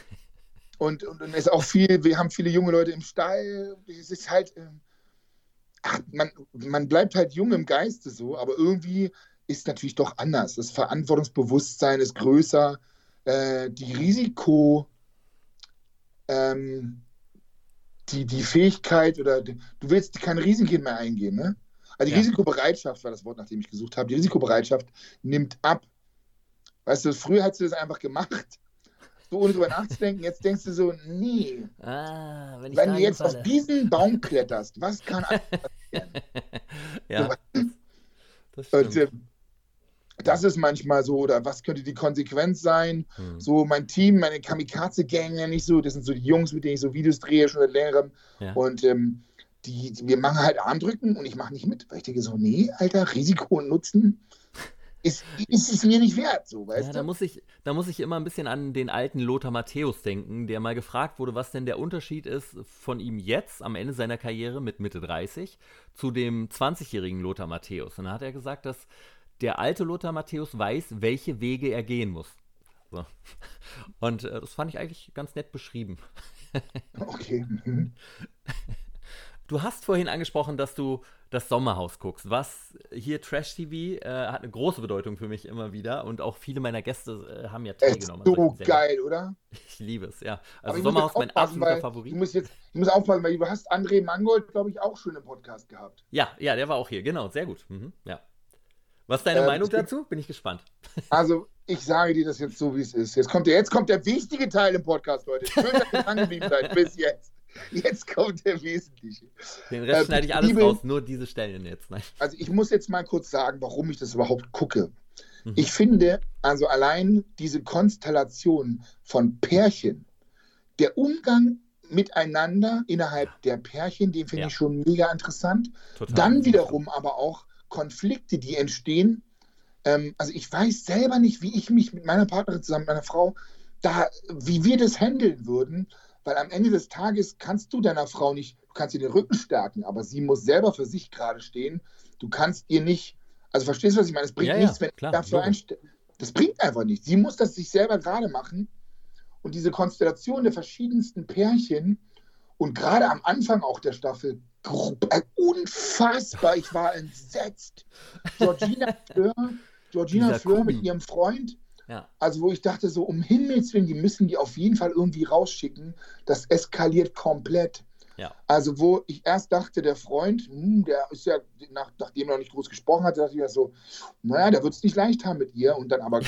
Und, und, und ist auch viel, wir haben viele junge Leute im Stall. Es ist halt, ähm, ach, man, man bleibt halt jung im Geiste so, aber irgendwie ist natürlich doch anders. Das Verantwortungsbewusstsein ist größer. Äh, die Risiko, ähm, die, die Fähigkeit oder du willst kein Risiken mehr eingehen, ne? Also die ja. Risikobereitschaft war das Wort, nach dem ich gesucht habe. Die Risikobereitschaft nimmt ab. Weißt du, früher hast du das einfach gemacht so ohne drüber nachzudenken. Jetzt denkst du so, nee. Ah, wenn, wenn du jetzt falle. auf diesen Baum kletterst, was kann passieren? ja, das, das Und, äh, das ist manchmal so, oder was könnte die Konsequenz sein? Hm. So, mein Team, meine Kamikaze-Gang nenne ich so, das sind so die Jungs, mit denen ich so Videos drehe, schon seit längerem. Ja. Und ähm, die, wir machen halt Armdrücken und ich mache nicht mit, weil ich denke so, nee, Alter, Risiko und Nutzen ist, ist es mir nicht wert, so, weißt ja, du? Da muss, ich, da muss ich immer ein bisschen an den alten Lothar Matthäus denken, der mal gefragt wurde, was denn der Unterschied ist von ihm jetzt am Ende seiner Karriere mit Mitte 30 zu dem 20-jährigen Lothar Matthäus. Und da hat er gesagt, dass der alte Lothar Matthäus weiß, welche Wege er gehen muss. So. Und äh, das fand ich eigentlich ganz nett beschrieben. okay. Mhm. Du hast vorhin angesprochen, dass du das Sommerhaus guckst. Was hier Trash TV äh, hat eine große Bedeutung für mich immer wieder und auch viele meiner Gäste äh, haben ja teilgenommen. Ist so geil, oder? Ich liebe es, ja. Also Sommerhaus mein absoluter Favorit. Du musst jetzt, du musst aufpassen, weil du hast André Mangold, glaube ich, auch schon im Podcast gehabt. Ja, ja, der war auch hier, genau, sehr gut. Mhm, ja. Was ist deine äh, Meinung dazu? Bin ich gespannt. Also, ich sage dir das jetzt so, wie es ist. Jetzt kommt der, jetzt kommt der wichtige Teil im Podcast, Leute. Schön, dass ihr angeblieben seid bis jetzt. Jetzt kommt der Wesentliche. Den Rest äh, schneide ich alles raus, nur diese Stellen jetzt. Nein. Also ich muss jetzt mal kurz sagen, warum ich das überhaupt gucke. Mhm. Ich finde, also allein diese Konstellation von Pärchen, der Umgang miteinander innerhalb der Pärchen, den finde ja. ich schon mega interessant. Total Dann wiederum aber auch Konflikte, die entstehen. Ähm, also ich weiß selber nicht, wie ich mich mit meiner Partnerin zusammen, meiner Frau, da, wie wir das handeln würden, weil am Ende des Tages kannst du deiner Frau nicht, du kannst ihr den Rücken stärken, aber sie muss selber für sich gerade stehen. Du kannst ihr nicht, also verstehst du, was ich meine? Es bringt Ja, ja, nichts, wenn klar, ich dafür einstelle. Das bringt einfach nichts. Sie muss das sich selber gerade machen. Und diese Konstellation der verschiedensten Pärchen und gerade am Anfang auch der Staffel, unfassbar, ich war entsetzt. Georgina Fleur, Georgina Dieser Fleur Kubi. mit ihrem Freund, Ja. also wo ich dachte, so um Himmels Willen, die müssen die auf jeden Fall irgendwie rausschicken. Das eskaliert komplett. Ja. Also wo ich erst dachte, der Freund, hm, der ist ja, nach, nachdem er noch nicht groß gesprochen hatte, dachte ich ja so, naja, der wird es nicht leicht haben mit ihr. Und dann aber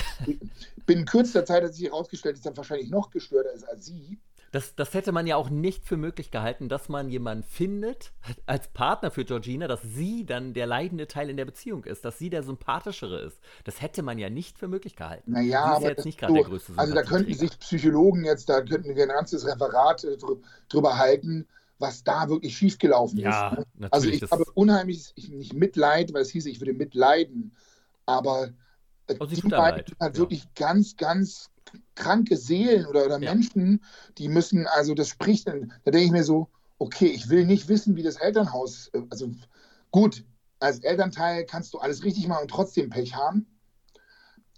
binnen kürzester Zeit hat sich herausgestellt, dass er wahrscheinlich noch gestörter ist als sie. Das, das hätte man ja auch nicht für möglich gehalten, dass man jemanden findet als Partner für Georgina, dass sie dann der leidende Teil in der Beziehung ist, dass sie der sympathischere ist. Das hätte man ja nicht für möglich gehalten. Naja, sie ist aber ja jetzt nicht gerade so, der größte Also da könnten sich Psychologen jetzt, da könnten wir ein ganzes Referat äh, drü- drüber halten, was da wirklich schiefgelaufen Ja, ist. ne? natürlich. Also ich habe unheimlich, ich, nicht Mitleid, weil es hieß, ich würde mitleiden, aber äh, Oh, die beiden leid, sind halt ja. wirklich ganz, ganz kranke Seelen oder, oder Ja. Menschen, die müssen, also das spricht, da denke ich mir so, okay, ich will nicht wissen, wie das Elternhaus, äh, also gut, als Elternteil kannst du alles richtig machen und trotzdem Pech haben.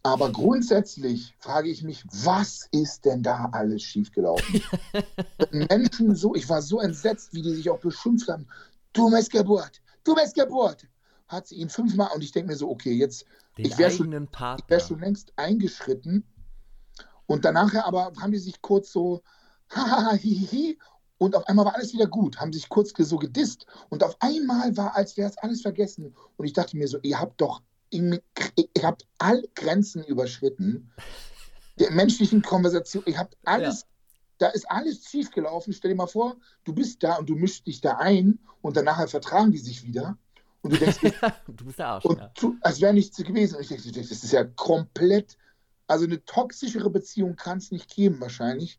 Aber grundsätzlich frage ich mich, was ist denn da alles schiefgelaufen? Menschen so, ich war so entsetzt, wie die sich auch beschimpft haben. Du Missgeburt, du Missgeburt. Hat sie ihn fünfmal und ich denke mir so, okay, jetzt, Den ich wär schon- ich wäre schon längst eingeschritten. Und danach aber haben die sich kurz so, hahaha, hihihi. Und auf einmal war alles wieder gut, haben sich kurz so gedisst. Und auf einmal war, als wäre es alles vergessen. Und ich dachte mir so, ihr habt doch, ihr habt alle Grenzen überschritten. Der menschlichen Konversation, ihr habt alles, da ist alles schiefgelaufen. Stell dir mal vor, du bist da und du mischst dich da ein und danach vertragen die sich wieder. Und du denkst, du bist der Arsch, und ja. tu, als wäre nichts gewesen. Und ich denke, das ist ja komplett, also eine toxischere Beziehung kann es nicht geben wahrscheinlich.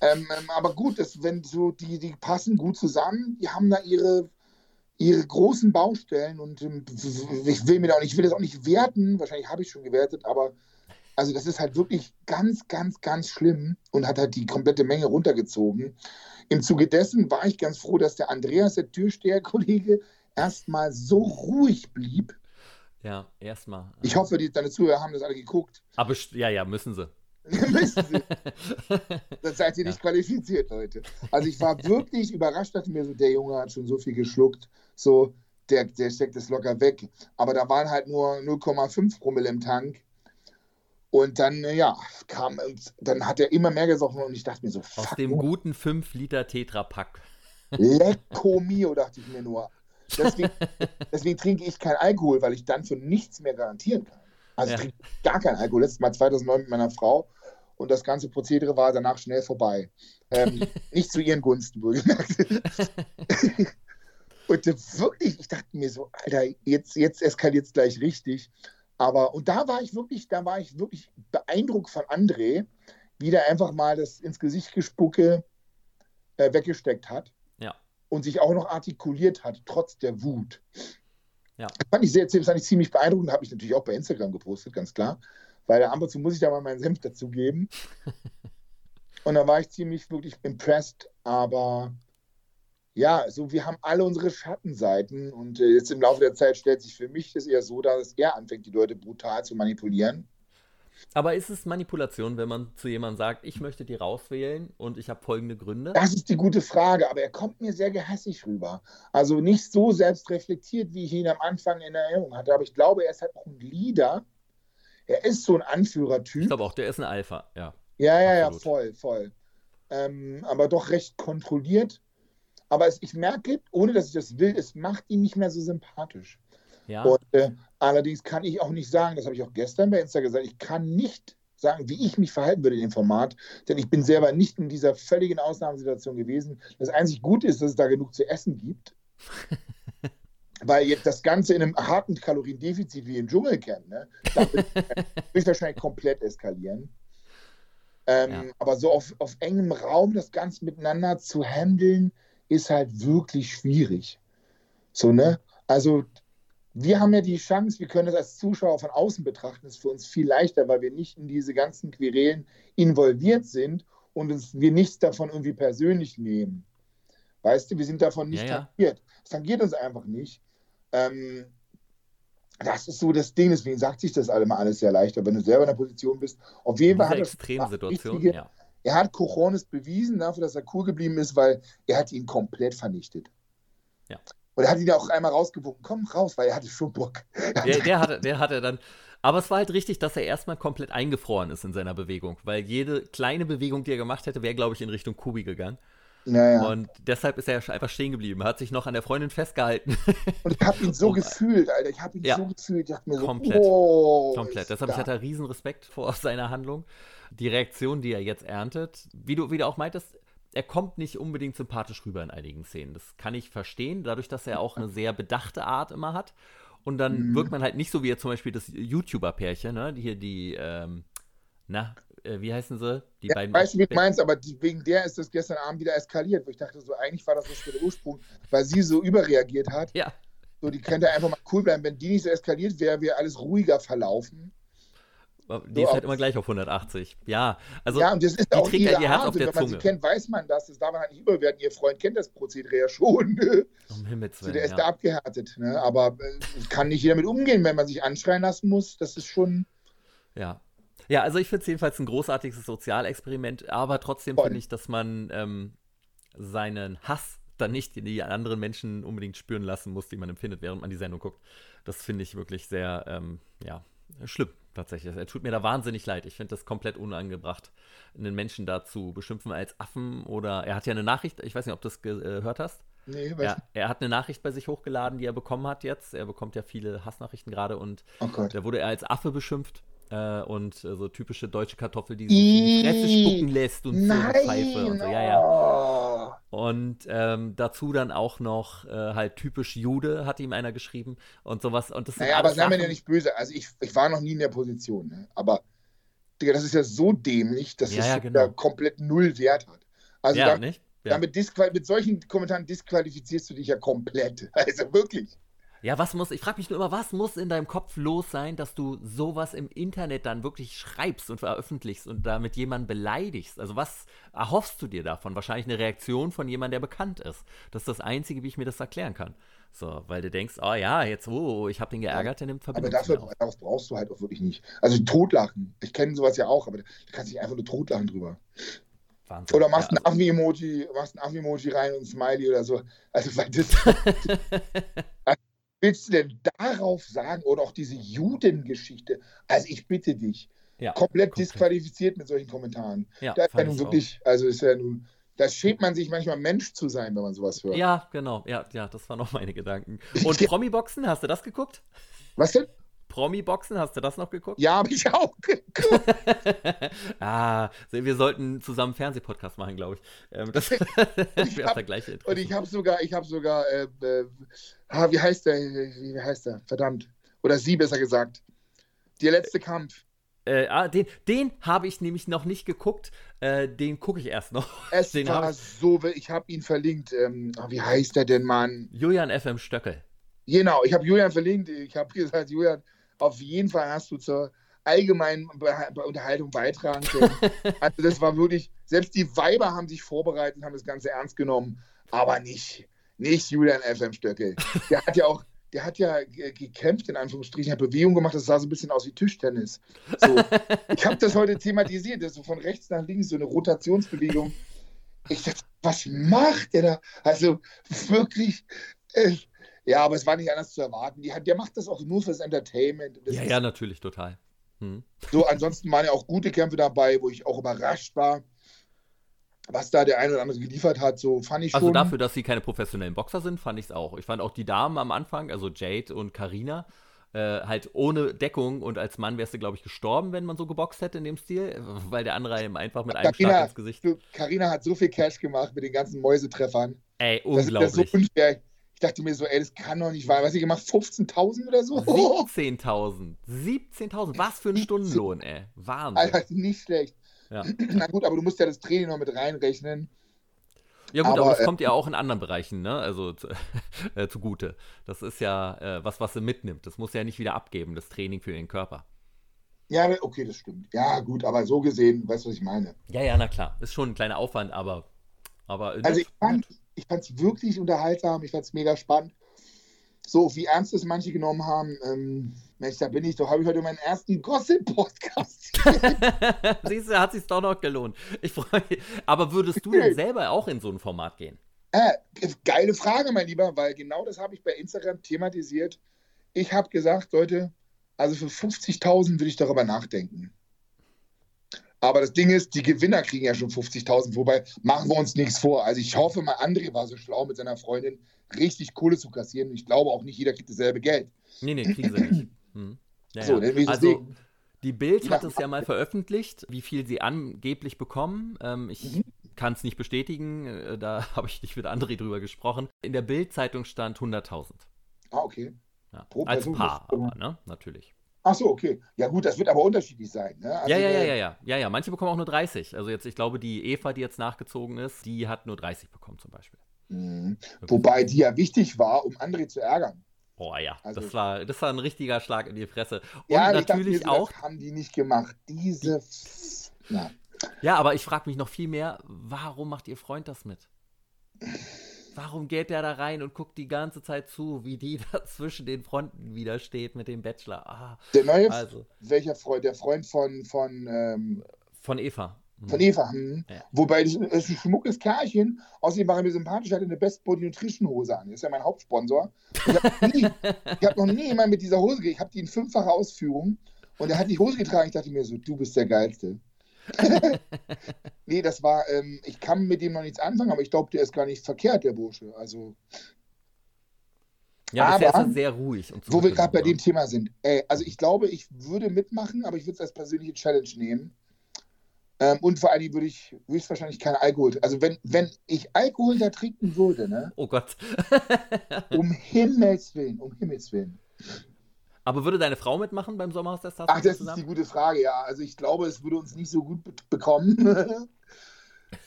Ähm, ähm, aber gut, das, wenn so die, die passen gut zusammen, die haben da ihre, ihre großen Baustellen und ähm, ich will mir da auch nicht, ich will das auch nicht werten, wahrscheinlich habe ich schon gewertet, aber also das ist halt wirklich ganz, ganz, ganz schlimm und hat halt die komplette Menge runtergezogen. Im Zuge dessen war ich ganz froh, dass der Andreas, der Türsteherkollege, erstmal so ruhig blieb. Ja, erstmal. Ich hoffe, die, deine Zuhörer haben das alle geguckt. Aber ja, ja, müssen sie. Müssen sie. Dann seid ihr nicht qualifiziert, Leute. Also ich war wirklich überrascht, dachte mir so, der Junge hat schon so viel geschluckt, so, der, der steckt es locker weg. Aber da waren halt nur 0,5 Promille im Tank. Und dann, äh, ja, kam, dann hat er immer mehr gesoffen und ich dachte mir so, Aus fuck, dem guten 5 Liter Tetra-Pack. Lecco mio, dachte ich mir nur. Deswegen, deswegen trinke ich keinen Alkohol, weil ich dann für nichts mehr garantieren kann. Also Ja. ich trinke gar keinen Alkohol. Letztes Mal 2009 mit meiner Frau und das ganze Prozedere war danach schnell vorbei. Ähm, nicht zu ihren Gunsten, wohlgemerkt. und wirklich, ich dachte mir so, Alter, jetzt, jetzt eskaliert es gleich richtig. Aber, und da war ich wirklich, da war ich wirklich beeindruckt von André, wie der einfach mal das ins Gesicht gespucke äh, weggesteckt hat. Und sich auch noch artikuliert hat, trotz der Wut. Ja. Das fand ich, sehr, das fand ich ziemlich beeindruckend, habe ich natürlich auch bei Instagram gepostet, ganz klar, weil ab und zu muss ich da mal meinen Senf dazugeben. und da war ich ziemlich wirklich impressed, aber ja, so wir haben alle unsere Schattenseiten und äh, jetzt im Laufe der Zeit stellt sich für mich das eher so dar, dass er anfängt, die Leute brutal zu manipulieren. Aber ist es Manipulation, wenn man zu jemandem sagt, ich möchte die rauswählen und ich habe folgende Gründe? Das ist die gute Frage, aber er kommt mir sehr gehässig rüber. Also nicht so selbstreflektiert, wie ich ihn am Anfang in Erinnerung hatte, aber ich glaube, er ist halt auch ein Leader. Er ist so ein Ich Anführertyp. glaube auch, der ist ein Alpha, ja. Ja, ja, ja, absolut. voll, voll. Ähm, aber doch recht kontrolliert. Aber es, ich merke, ohne dass ich das will, es macht ihn nicht mehr so sympathisch. Ja, Und äh, allerdings kann ich auch nicht sagen, das habe ich auch gestern bei Insta gesagt, ich kann nicht sagen, wie ich mich verhalten würde in dem Format, denn ich bin selber nicht in dieser völligen Ausnahmesituation gewesen. Das einzig Gute ist, dass es da genug zu essen gibt. Weil jetzt das Ganze in einem harten Kaloriendefizit wie im Dschungel kennt, ne? da wird wird wahrscheinlich komplett eskalieren. Ähm, Ja. Aber so auf, auf engem Raum das Ganze miteinander zu handeln, ist halt wirklich schwierig. So, ne? Also wir haben ja die Chance, wir können das als Zuschauer von außen betrachten, das ist für uns viel leichter, weil wir nicht in diese ganzen Querelen involviert sind und uns, wir nichts davon irgendwie persönlich nehmen. Weißt du, wir sind davon nicht Ja, ja. tangiert. Es tangiert uns einfach nicht. Ähm, das ist so das Ding, deswegen sagt sich das alle alles sehr leichter, wenn du selber in der Position bist. Auf jeden Fall hat Extremsituation, richtige- ja. er hat Cojones bewiesen dafür, dass er cool geblieben ist, weil er hat ihn komplett vernichtet. Ja. Und er hat ihn auch einmal rausgewunken, komm raus, weil er hatte schon Bock. Der, der, hatte, der hatte dann. Aber es war halt richtig, dass er erstmal komplett eingefroren ist in seiner Bewegung, weil jede kleine Bewegung, die er gemacht hätte, wäre, glaube ich, in Richtung Kubi gegangen. Naja. Und deshalb ist er einfach stehen geblieben, hat sich noch an der Freundin festgehalten. Und ich habe ihn so gefühlt, Alter. Ich habe ihn Ja. so gefühlt. Ich dachte mir so, Komplett. oh, Komplett. Deshalb da. hatte riesen Respekt vor seiner Handlung. Die Reaktion, die er jetzt erntet, wie du, wie du auch meintest, er kommt nicht unbedingt sympathisch rüber in einigen Szenen. Das kann ich verstehen, dadurch, dass er auch eine sehr bedachte Art immer hat. Und dann Mhm. wirkt man halt nicht so wie jetzt zum Beispiel das YouTuber-Pärchen, ne? Die hier die, ähm, na, äh, wie heißen sie? Die Ja, beiden. weißt du, wie du meinst, aber die, wegen der ist das gestern Abend wieder eskaliert, wo ich dachte, so eigentlich war das für den Ursprung, weil sie so überreagiert hat. Ja, So, die könnte einfach mal cool bleiben. Wenn die nicht so eskaliert wäre, wäre alles ruhiger verlaufen. Die ist halt immer gleich auf 180. Ja, also ja, und das ist die auch trägt ihre halt ihr Herz Art. auf der wenn man sie Zunge. kennt, weiß man das. Das darf man halt nicht überwerten. Ihr Freund kennt das Prozedere ja schon. um Himmels So, Willen. der ist da Ja. abgehärtet. Ne? Aber äh, kann nicht jeder mit umgehen, wenn man sich anschreien lassen muss. Das ist schon. Ja. Ja, also ich finde es jedenfalls ein großartiges Sozialexperiment, aber trotzdem finde ich, dass man ähm, seinen Hass dann nicht in die anderen Menschen unbedingt spüren lassen muss, die man empfindet, während man die Sendung guckt. Das finde ich wirklich sehr, ähm, ja, schlimm tatsächlich. Er tut mir da wahnsinnig leid. Ich finde das komplett unangebracht, einen Menschen da zu beschimpfen als Affen oder er hat ja eine Nachricht, ich weiß nicht, ob du das gehört hast. Nee, weiß Ja, er hat eine Nachricht bei sich hochgeladen, die er bekommen hat jetzt. Er bekommt ja viele Hassnachrichten gerade und Oh da wurde er als Affe beschimpft. Äh, und äh, so typische deutsche Kartoffel, die sich in die Fresse spucken lässt und so eine Pfeife und so. Ja, ja. Und ähm, dazu dann auch noch äh, halt typisch Jude, hat ihm einer geschrieben und sowas. Und das Naja, aber sei mir ja nicht böse. Also ich, ich war noch nie in der Position. Ne? Aber Digga, das ist ja so dämlich, dass Ja, es ja, genau. komplett null Wert hat. Also ja, damit, nicht? Ja. damit mit solchen Kommentaren disqualifizierst du dich ja komplett. Also wirklich. Ja, was muss, ich frage mich nur immer, was muss in deinem Kopf los sein, dass du sowas im Internet dann wirklich schreibst und veröffentlichst und damit jemanden beleidigst? Also was erhoffst du dir davon? Wahrscheinlich eine Reaktion von jemandem, der bekannt ist. Das ist das Einzige, wie ich mir das erklären kann. So, weil du denkst, oh ja, jetzt, oh, ich habe den geärgert, der nimmt Aber Verbindung. dafür, mir auf. darauf brauchst du halt auch wirklich nicht. Also totlachen. Ich kenne sowas ja auch, aber du kannst nicht einfach nur totlachen drüber. Wahnsinn. Oder machst ja, ein Affi-Emoji, machst ein Affi-Emoji rein und ein Smiley oder so. Also weil das. willst du denn darauf sagen? Oder auch diese Judengeschichte. Also ich bitte dich. ja, komplett, komplett. disqualifiziert mit solchen Kommentaren. Ja, da ist ja nun ich auch. wirklich, also ist ja nun, da schämt man sich manchmal Mensch zu sein, wenn man sowas hört. Ja, genau. Ja, ja, das waren auch meine Gedanken. Und Promi-Boxen, hast du das geguckt? Was denn? Promi-Boxen, hast du das noch geguckt? Ja, habe ich auch geguckt. ah, wir sollten zusammen einen Fernsehpodcast machen, glaube ich. Ähm, das Ich wäre hab- der gleiche Und ich habe sogar, ich habe sogar, äh, äh, ah, wie heißt der, wie heißt der? Verdammt. Oder sie besser gesagt. Der letzte Kampf. Äh, ah, den den habe ich nämlich noch nicht geguckt. Äh, den gucke ich erst noch. Es Den war ich- so, ich habe ihn verlinkt. Ähm, ah, wie heißt der denn, Mann? Julian FM Stöckel. Genau, ich habe Julian verlinkt. Ich habe gesagt, Julian, auf jeden Fall hast du zur allgemeinen Be Unterhaltung beitragen können. also das war wirklich, selbst die Weiber haben sich vorbereitet und haben das Ganze ernst genommen, aber nicht, nicht Julian FM Stöckel. Der hat ja auch, der hat ja ge- gekämpft, in Anführungsstrichen, hat Bewegung gemacht, das sah so ein bisschen aus wie Tischtennis. So, ich habe das heute thematisiert, das so von rechts nach links, so eine Rotationsbewegung. Ich dachte, was macht der da? Also wirklich, äh, ja, aber es war nicht anders zu erwarten. Die der macht das auch nur fürs Entertainment. Das Ja, ist ja, natürlich, total. Hm. So, ansonsten waren ja auch gute Kämpfe dabei, wo ich auch überrascht war, was da der eine oder andere geliefert hat. So fand ich Also schon. dafür, dass sie keine professionellen Boxer sind, fand ich es auch. Ich fand auch die Damen am Anfang, also Jade und Karina, äh, halt ohne Deckung und als Mann wärst du, glaube ich, gestorben, wenn man so geboxt hätte in dem Stil, weil der andere ihm einfach mit einem Schlag ins Gesicht. du, Carina hat so viel Cash gemacht mit den ganzen Mäusetreffern. Ey, Das ist ja so unglaublich. unfair. Ich dachte mir so, ey, das kann doch nicht wahr. Was sie gemacht? 15.000 oder so? 17.000. 17.000. Was für ein 17. Stundenlohn, ey. Wahnsinn. Alter, nicht schlecht. Ja. Na gut, aber du musst ja das Training noch mit reinrechnen. Ja gut, aber, aber das äh, kommt ja auch in anderen Bereichen, ne? Also äh, zugute. Das ist ja äh, was, was sie mitnimmt. Das muss ja nicht wieder abgeben, das Training für den Körper. Ja, okay, das stimmt. Ja, gut, aber so gesehen, weißt du, was ich meine? Ja, ja, na klar. Ist schon ein kleiner Aufwand, aber. aber also ich fand es wirklich unterhaltsam, ich fand es mega spannend. So, wie ernst es manche genommen haben, ähm, Mensch, da bin ich doch, habe ich heute meinen ersten Gossip-Podcast. Siehst du, hat sich doch noch gelohnt. Ich freue mich. Aber würdest du denn selber auch in so ein Format gehen? Äh, geile Frage, mein Lieber, weil genau das habe ich bei Instagram thematisiert. Ich habe gesagt, Leute, also für 50.000 würde ich darüber nachdenken. Aber das Ding ist, die Gewinner kriegen ja schon 50.000, wobei machen wir uns nichts vor. Also ich hoffe mal, André war so schlau mit seiner Freundin, richtig Kohle zu kassieren. Ich glaube auch nicht, jeder kriegt dasselbe Geld. Nee, nee, kriegen sie nicht. Hm. Ja, so. Also die Bild hat es ja mal veröffentlicht, wie viel sie angeblich bekommen. Ähm, ich mhm. kann es nicht bestätigen, äh, da habe ich nicht mit André drüber gesprochen. In der Bild-Zeitung stand 100.000. Ah, okay. Ja. Als Paar, aber, ne? Natürlich. Ach so, okay. Ja gut, das wird aber unterschiedlich sein. Ne? Also, ja, ja, ja, ja, ja, ja, ja. Manche bekommen auch nur 30. Also jetzt, ich glaube, die Eva, die jetzt nachgezogen ist, die hat nur 30 bekommen zum Beispiel. Mhm. Wobei die ja wichtig war, um André zu ärgern. Oh ja, also, das, war, das war ein richtiger Schlag in die Fresse. Und ja, natürlich dachte, auch. Haben die nicht gemacht. Diese. Ja. ja, aber ich frage mich noch viel mehr, warum macht ihr Freund das mit? Warum geht der da rein und guckt die ganze Zeit zu, wie die da zwischen den Fronten wieder steht mit dem Bachelor? Ah, der neue, also. welcher Freund? Der Freund von. Von, ähm, von Eva. Hm. Von Eva. Hm. Ja. Wobei, das ist ein schmuckes Kerlchen. Außerdem war er mir sympathisch, hat eine Best Body Nutrition Hose an. Das ist ja mein Hauptsponsor. Ich habe hab noch nie jemand mit dieser Hose gekriegt. Ich habe die in fünffacher Ausführung und er hat die Hose getragen. Ich dachte mir so, du bist der Geilste. nee, das war, ähm, ich kann mit dem noch nichts anfangen, aber ich glaube, der ist gar nicht verkehrt, der Bursche. Also. Ja, aber, ist er sehr ruhig. Und wo wir gerade bei dem Thema sind. Ey, also ich glaube, ich würde mitmachen, aber ich würde es als persönliche Challenge nehmen. Ähm, und vor allem würde ich höchstwahrscheinlich kein Alkohol. Also wenn, wenn ich Alkohol da trinken würde, ne? Oh Gott. um Himmels Willen, um Himmels Willen. Aber würde deine Frau mitmachen beim Sommerhaus der Stars? Ach, das zusammen? ist die gute Frage, ja. Also ich glaube, es würde uns nicht so gut be bekommen.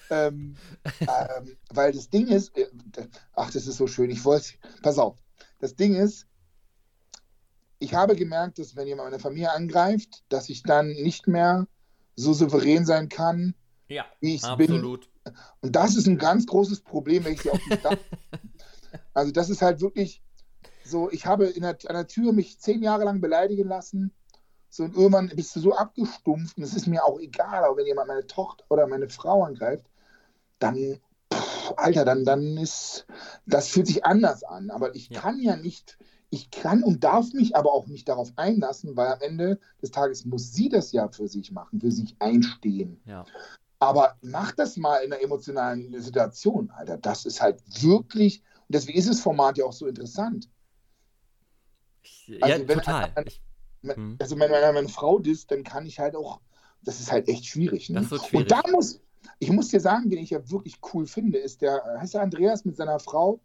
ähm, ähm, weil das Ding ist, äh, ach, das ist so schön. Ich wollte, pass auf. Das Ding ist, ich habe gemerkt, dass wenn jemand meine Familie angreift, dass ich dann nicht mehr so souverän sein kann, ja, wie ich bin. Und das ist ein ganz großes Problem, wenn ich sie auf die Stadt. also das ist halt wirklich, so, ich habe in der, an der Tür mich zehn Jahre lang beleidigen lassen. So, und irgendwann bist du so abgestumpft und es ist mir auch egal, aber wenn jemand meine Tochter oder meine Frau angreift, dann, pff, Alter, dann, dann ist, das fühlt sich anders an. Aber ich ja. kann ja nicht, ich kann und darf mich aber auch nicht darauf einlassen, weil am Ende des Tages muss sie das ja für sich machen, für sich einstehen. Ja. Aber mach das mal in einer emotionalen Situation, Alter. Das ist halt wirklich, und deswegen ist das Format ja auch so interessant. Also ja, wenn total. Eine, hm. also wenn meine, meine Frau disst, dann kann ich halt auch, das ist halt echt schwierig. Ne? schwierig. Und da muss, ich muss dir sagen, den ich ja wirklich cool finde, ist der, heißt der Andreas mit seiner Frau?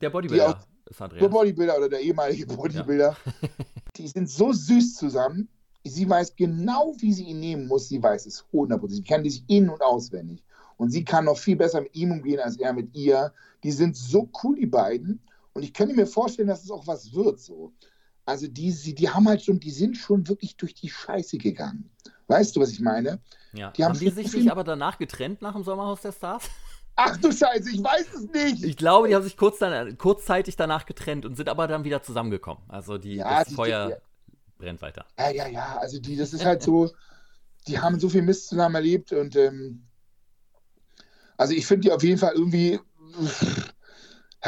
Der Bodybuilder auch, ist Andreas. Der Bodybuilder oder der ehemalige Bodybuilder. Ja. die sind so süß zusammen. Sie weiß genau, wie sie ihn nehmen muss. Sie weiß es 100%. Sie kann sich in- und auswendig. Und sie kann noch viel besser mit ihm umgehen als er mit ihr. Die sind so cool, die beiden. Und ich könnte mir vorstellen, dass es auch was wird so. Also die, die haben halt schon, die sind schon wirklich durch die Scheiße gegangen. Weißt du, was ich meine? Ja. Die haben, haben die sich nicht aber danach getrennt nach dem Sommerhaus der Stars? Ach du Scheiße, ich weiß es nicht. Ich glaube, die haben sich kurz dann, kurzzeitig danach getrennt und sind aber dann wieder zusammengekommen. Also die, ja, das die, Feuer die, brennt weiter. Ja, ja, ja. Also die, das ist halt so, die haben so viel Mist zusammen erlebt und ähm, also ich finde die auf jeden Fall irgendwie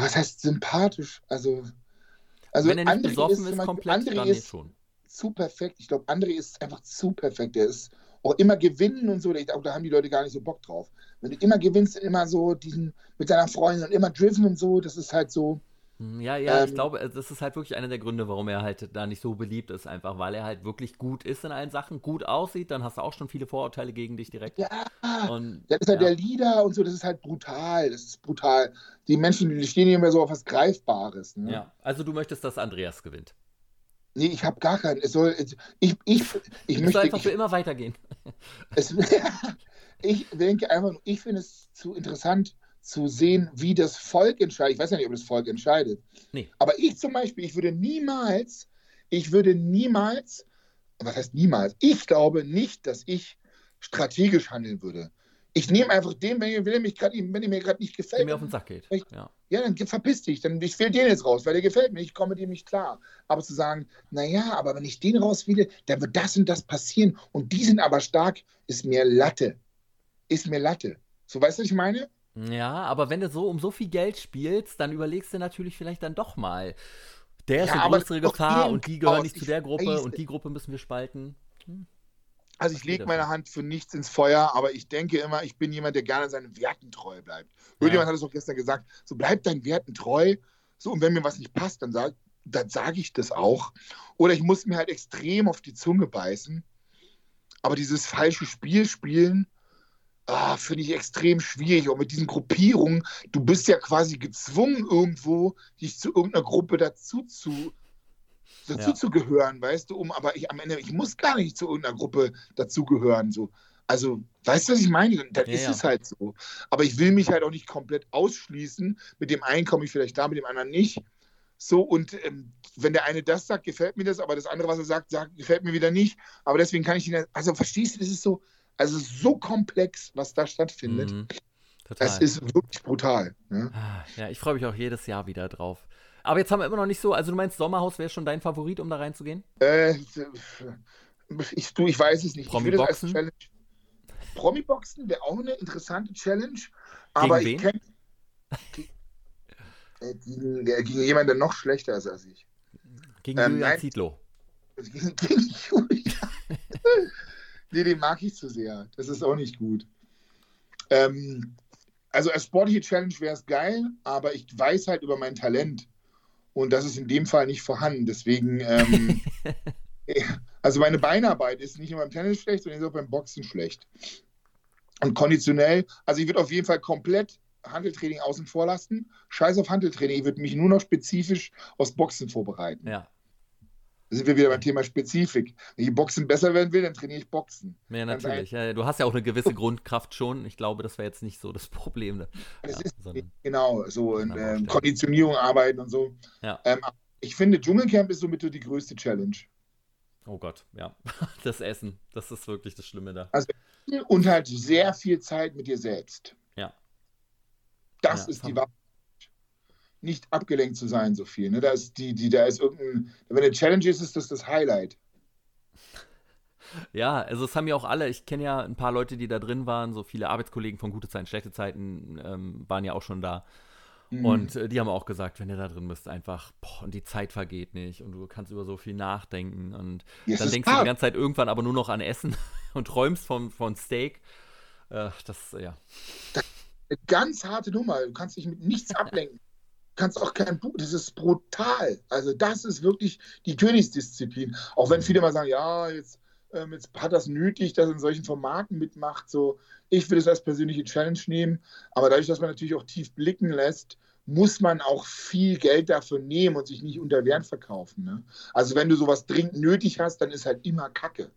ja, was heißt sympathisch? Also, also Wenn er nicht besoffen ist, ist komplett, André dann ist schon. zu perfekt. Ich glaube, André ist einfach zu perfekt. Der ist auch immer gewinnen und so. Ich, auch, da haben die Leute gar nicht so Bock drauf. Wenn du immer gewinnst, immer so diesen mit deiner Freundin und immer driven und so, das ist halt so. Hm, ja, ja, ähm, ich glaube, äh, das ist halt wirklich einer der Gründe, warum er halt da nicht so beliebt ist, einfach weil er halt wirklich gut ist in allen Sachen, gut aussieht, dann hast du auch schon viele Vorurteile gegen dich direkt. Ja, und, dann ist halt ja. der Leader und so, das ist halt brutal, das ist brutal. Die Menschen, die stehen immer so auf was Greifbares. Ne? Ja, also du möchtest, dass Andreas gewinnt. Nee, ich habe gar keinen. Es soll, ich, ich, ich, ich möchte einfach ich, für immer weitergehen. Es, ich denke einfach, ich finde es zu interessant zu sehen, wie das Volk entscheidet. Ich weiß ja nicht, ob das Volk entscheidet. Nee. Aber ich zum Beispiel, ich würde niemals, ich würde niemals, was heißt niemals? Ich glaube nicht, dass ich strategisch handeln würde. Ich nehme einfach den, wenn, wenn, mich grad, wenn er mir gerade nicht gefällt. Wenn mir auf den Sack geht. Ich, ja. ja. dann verpiss dich. Dann, ich wähle den jetzt raus, weil der gefällt mir. Ich komme mit dem nicht klar. Aber zu sagen, naja, aber wenn ich den rauswähle, dann wird das und das passieren. Und die sind aber stark, ist mir Latte. Ist mir Latte. So, weißt du, was ich meine? Ja, aber wenn du so um so viel Geld spielst, dann überlegst du natürlich vielleicht dann doch mal. Der ist ja, eine größere Gefahr und die gehören nicht zu der Gruppe und die Gruppe müssen wir spalten. Hm. Also ich lege meine Hand für nichts ins Feuer, aber ich denke immer, ich bin jemand, der gerne seinen Werten treu bleibt. Ja. Irgendjemand hat es auch gestern gesagt, so bleib deinen Werten treu. So, und wenn mir was nicht passt, dann sage dann sag ich das auch. Oder ich muss mir halt extrem auf die Zunge beißen. Aber dieses falsche Spiel spielen, ah, finde ich extrem schwierig. Auch mit diesen Gruppierungen, du bist ja quasi gezwungen, irgendwo dich zu irgendeiner Gruppe dazu zu dazu ja. zu gehören, weißt du, um, aber ich am Ende, ich muss gar nicht zu irgendeiner Gruppe dazugehören. So. Also, weißt du, was ich meine? Dann ja, ist ja. es halt so. Aber ich will mich halt auch nicht komplett ausschließen. Mit dem einen komme ich vielleicht da, mit dem anderen nicht. So, und ähm, wenn der eine das sagt, gefällt mir das, aber das andere, was er sagt, sagt gefällt mir wieder nicht. Aber deswegen kann ich ihn, also verstehst du, das ist so, also so komplex, was da stattfindet. Mhm. Total. Es ist wirklich brutal. Ne? Ja, ich freue mich auch jedes Jahr wieder drauf. Aber jetzt haben wir immer noch nicht so, also du meinst, Sommerhaus wäre schon dein Favorit, um da reinzugehen? Äh, ich, du, ich weiß es nicht. Promi-Boxen? Promi-Boxen wäre auch eine interessante Challenge. Aber gegen ich kenne. Gegen, äh, gegen jemanden, der noch schlechter ist als ich. Gegen ähm, Julian Zietlow. Gegen, gegen Julian. nee, den mag ich zu sehr. Das ist auch nicht gut. Ähm, also als sportliche Challenge wäre es geil, aber ich weiß halt über mein Talent. Und das ist in dem Fall nicht vorhanden. Deswegen, ähm, also meine Beinarbeit ist nicht nur beim Tennis schlecht, sondern auch beim Boxen schlecht. Und konditionell, also ich würde auf jeden Fall komplett Handeltraining außen vor lassen. Scheiß auf Handeltraining, ich würde mich nur noch spezifisch aufs Boxen vorbereiten. Ja. Da sind wir wieder beim Thema Spezifik. Wenn ich Boxen besser werden will, dann trainiere ich Boxen. Ja, natürlich. Ja, du hast ja auch eine gewisse Grundkraft schon. Ich glaube, das wäre jetzt nicht so das Problem. Ne? Das ja, ist genau so in ähm, Konditionierung arbeiten und so. Ja. Ähm, ich finde, Dschungelcamp ist somit die größte Challenge. Oh Gott, ja. Das Essen, das ist wirklich das Schlimme da. Also, und halt sehr viel Zeit mit dir selbst. Ja. Das ja, ist die Wahrheit nicht abgelenkt zu sein so viel. Ne? Da ist die, die, da ist irgendein, wenn eine Challenge ist, ist das das Highlight. Ja, also es haben ja auch alle, ich kenne ja ein paar Leute, die da drin waren, so viele Arbeitskollegen von Gute Zeiten, Schlechte Zeiten ähm, waren ja auch schon da. Mhm. Und äh, die haben auch gesagt, wenn ihr da drin bist, einfach, boah, und die Zeit vergeht nicht und du kannst über so viel nachdenken und yes, dann denkst du die ganze Zeit irgendwann aber nur noch an Essen und träumst von, von Steak. Äh, das, ja. Das eine ganz harte Nummer. Du kannst dich mit nichts ablenken kannst auch kein Buch, das ist brutal. Also das ist wirklich die Königsdisziplin. Auch wenn viele mal sagen, ja, jetzt, ähm, jetzt hat das nötig, dass er in solchen Formaten mitmacht. So, ich würde es als persönliche Challenge nehmen, aber dadurch, dass man natürlich auch tief blicken lässt, muss man auch viel Geld dafür nehmen und sich nicht unter Wert verkaufen. Ne? Also wenn du sowas dringend nötig hast, dann ist halt immer Kacke.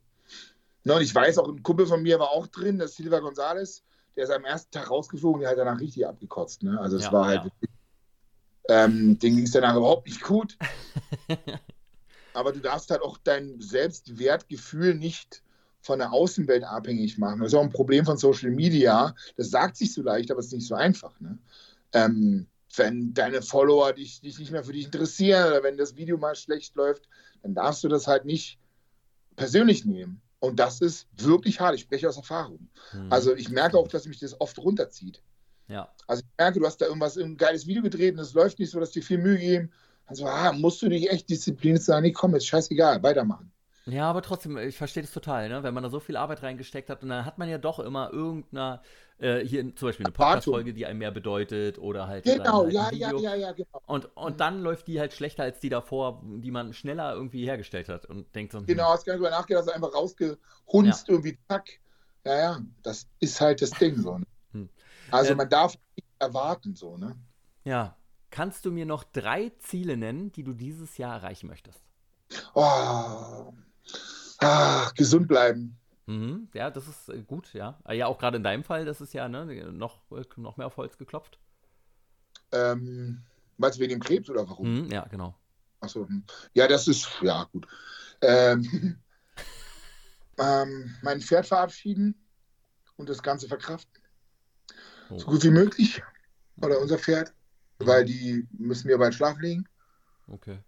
Ne, und ich weiß auch, ein Kumpel von mir war auch drin, das Silva González, der ist am ersten Tag rausgeflogen, der hat danach richtig abgekotzt. Ne? Also es ja, war halt ja. Ähm, denen ging es danach überhaupt nicht gut. Aber du darfst halt auch dein Selbstwertgefühl nicht von der Außenwelt abhängig machen. Das ist auch ein Problem von Social Media. Das sagt sich so leicht, aber es ist nicht so einfach. Ne? Ähm, wenn deine Follower dich, dich nicht mehr für dich interessieren oder wenn das Video mal schlecht läuft, dann darfst du das halt nicht persönlich nehmen. Und das ist wirklich hart. Ich spreche aus Erfahrung. Hm. Also ich merke auch, dass mich das oft runterzieht. Ja. Also ich merke, du hast da irgendwas, ein geiles Video gedreht und es läuft nicht so, dass dir viel Mühe geben. Also ah, musst du dich echt diszipliniert sein, nee, komm, ist scheißegal, weitermachen. Ja, aber trotzdem, ich verstehe das total, ne? wenn man da so viel Arbeit reingesteckt hat und dann hat man ja doch immer irgendeine, äh, hier zum Beispiel eine Podcast-Folge, die einem mehr bedeutet oder halt. Genau, halt ja, ja, ja, ja, genau. Und, und mhm. dann läuft die halt schlechter als die davor, die man schneller irgendwie hergestellt hat und denkt so. Hm. Genau, hast gar nicht drüber nachgedacht, hast einfach rausgehunzt ja. irgendwie, zack. Ja, ja, das ist halt das Ding so. Ne? Also ähm, man darf nicht erwarten, so, ne? Ja. Kannst du mir noch drei Ziele nennen, die du dieses Jahr erreichen möchtest? Oh. Ah, gesund bleiben. Mhm, ja, das ist äh, gut, ja. Ah, ja, auch gerade in deinem Fall, das ist ja ne, noch, äh, noch mehr auf Holz geklopft. Ähm, meinst du wegen dem Krebs oder warum? Mhm, ja, genau. Achso, hm. ja, das ist, ja, gut. Ähm, ähm, mein Pferd verabschieden und das Ganze verkraften. Oh. So gut wie möglich. Oder unser Pferd, weil die müssen wir bald schlafen legen. Okay.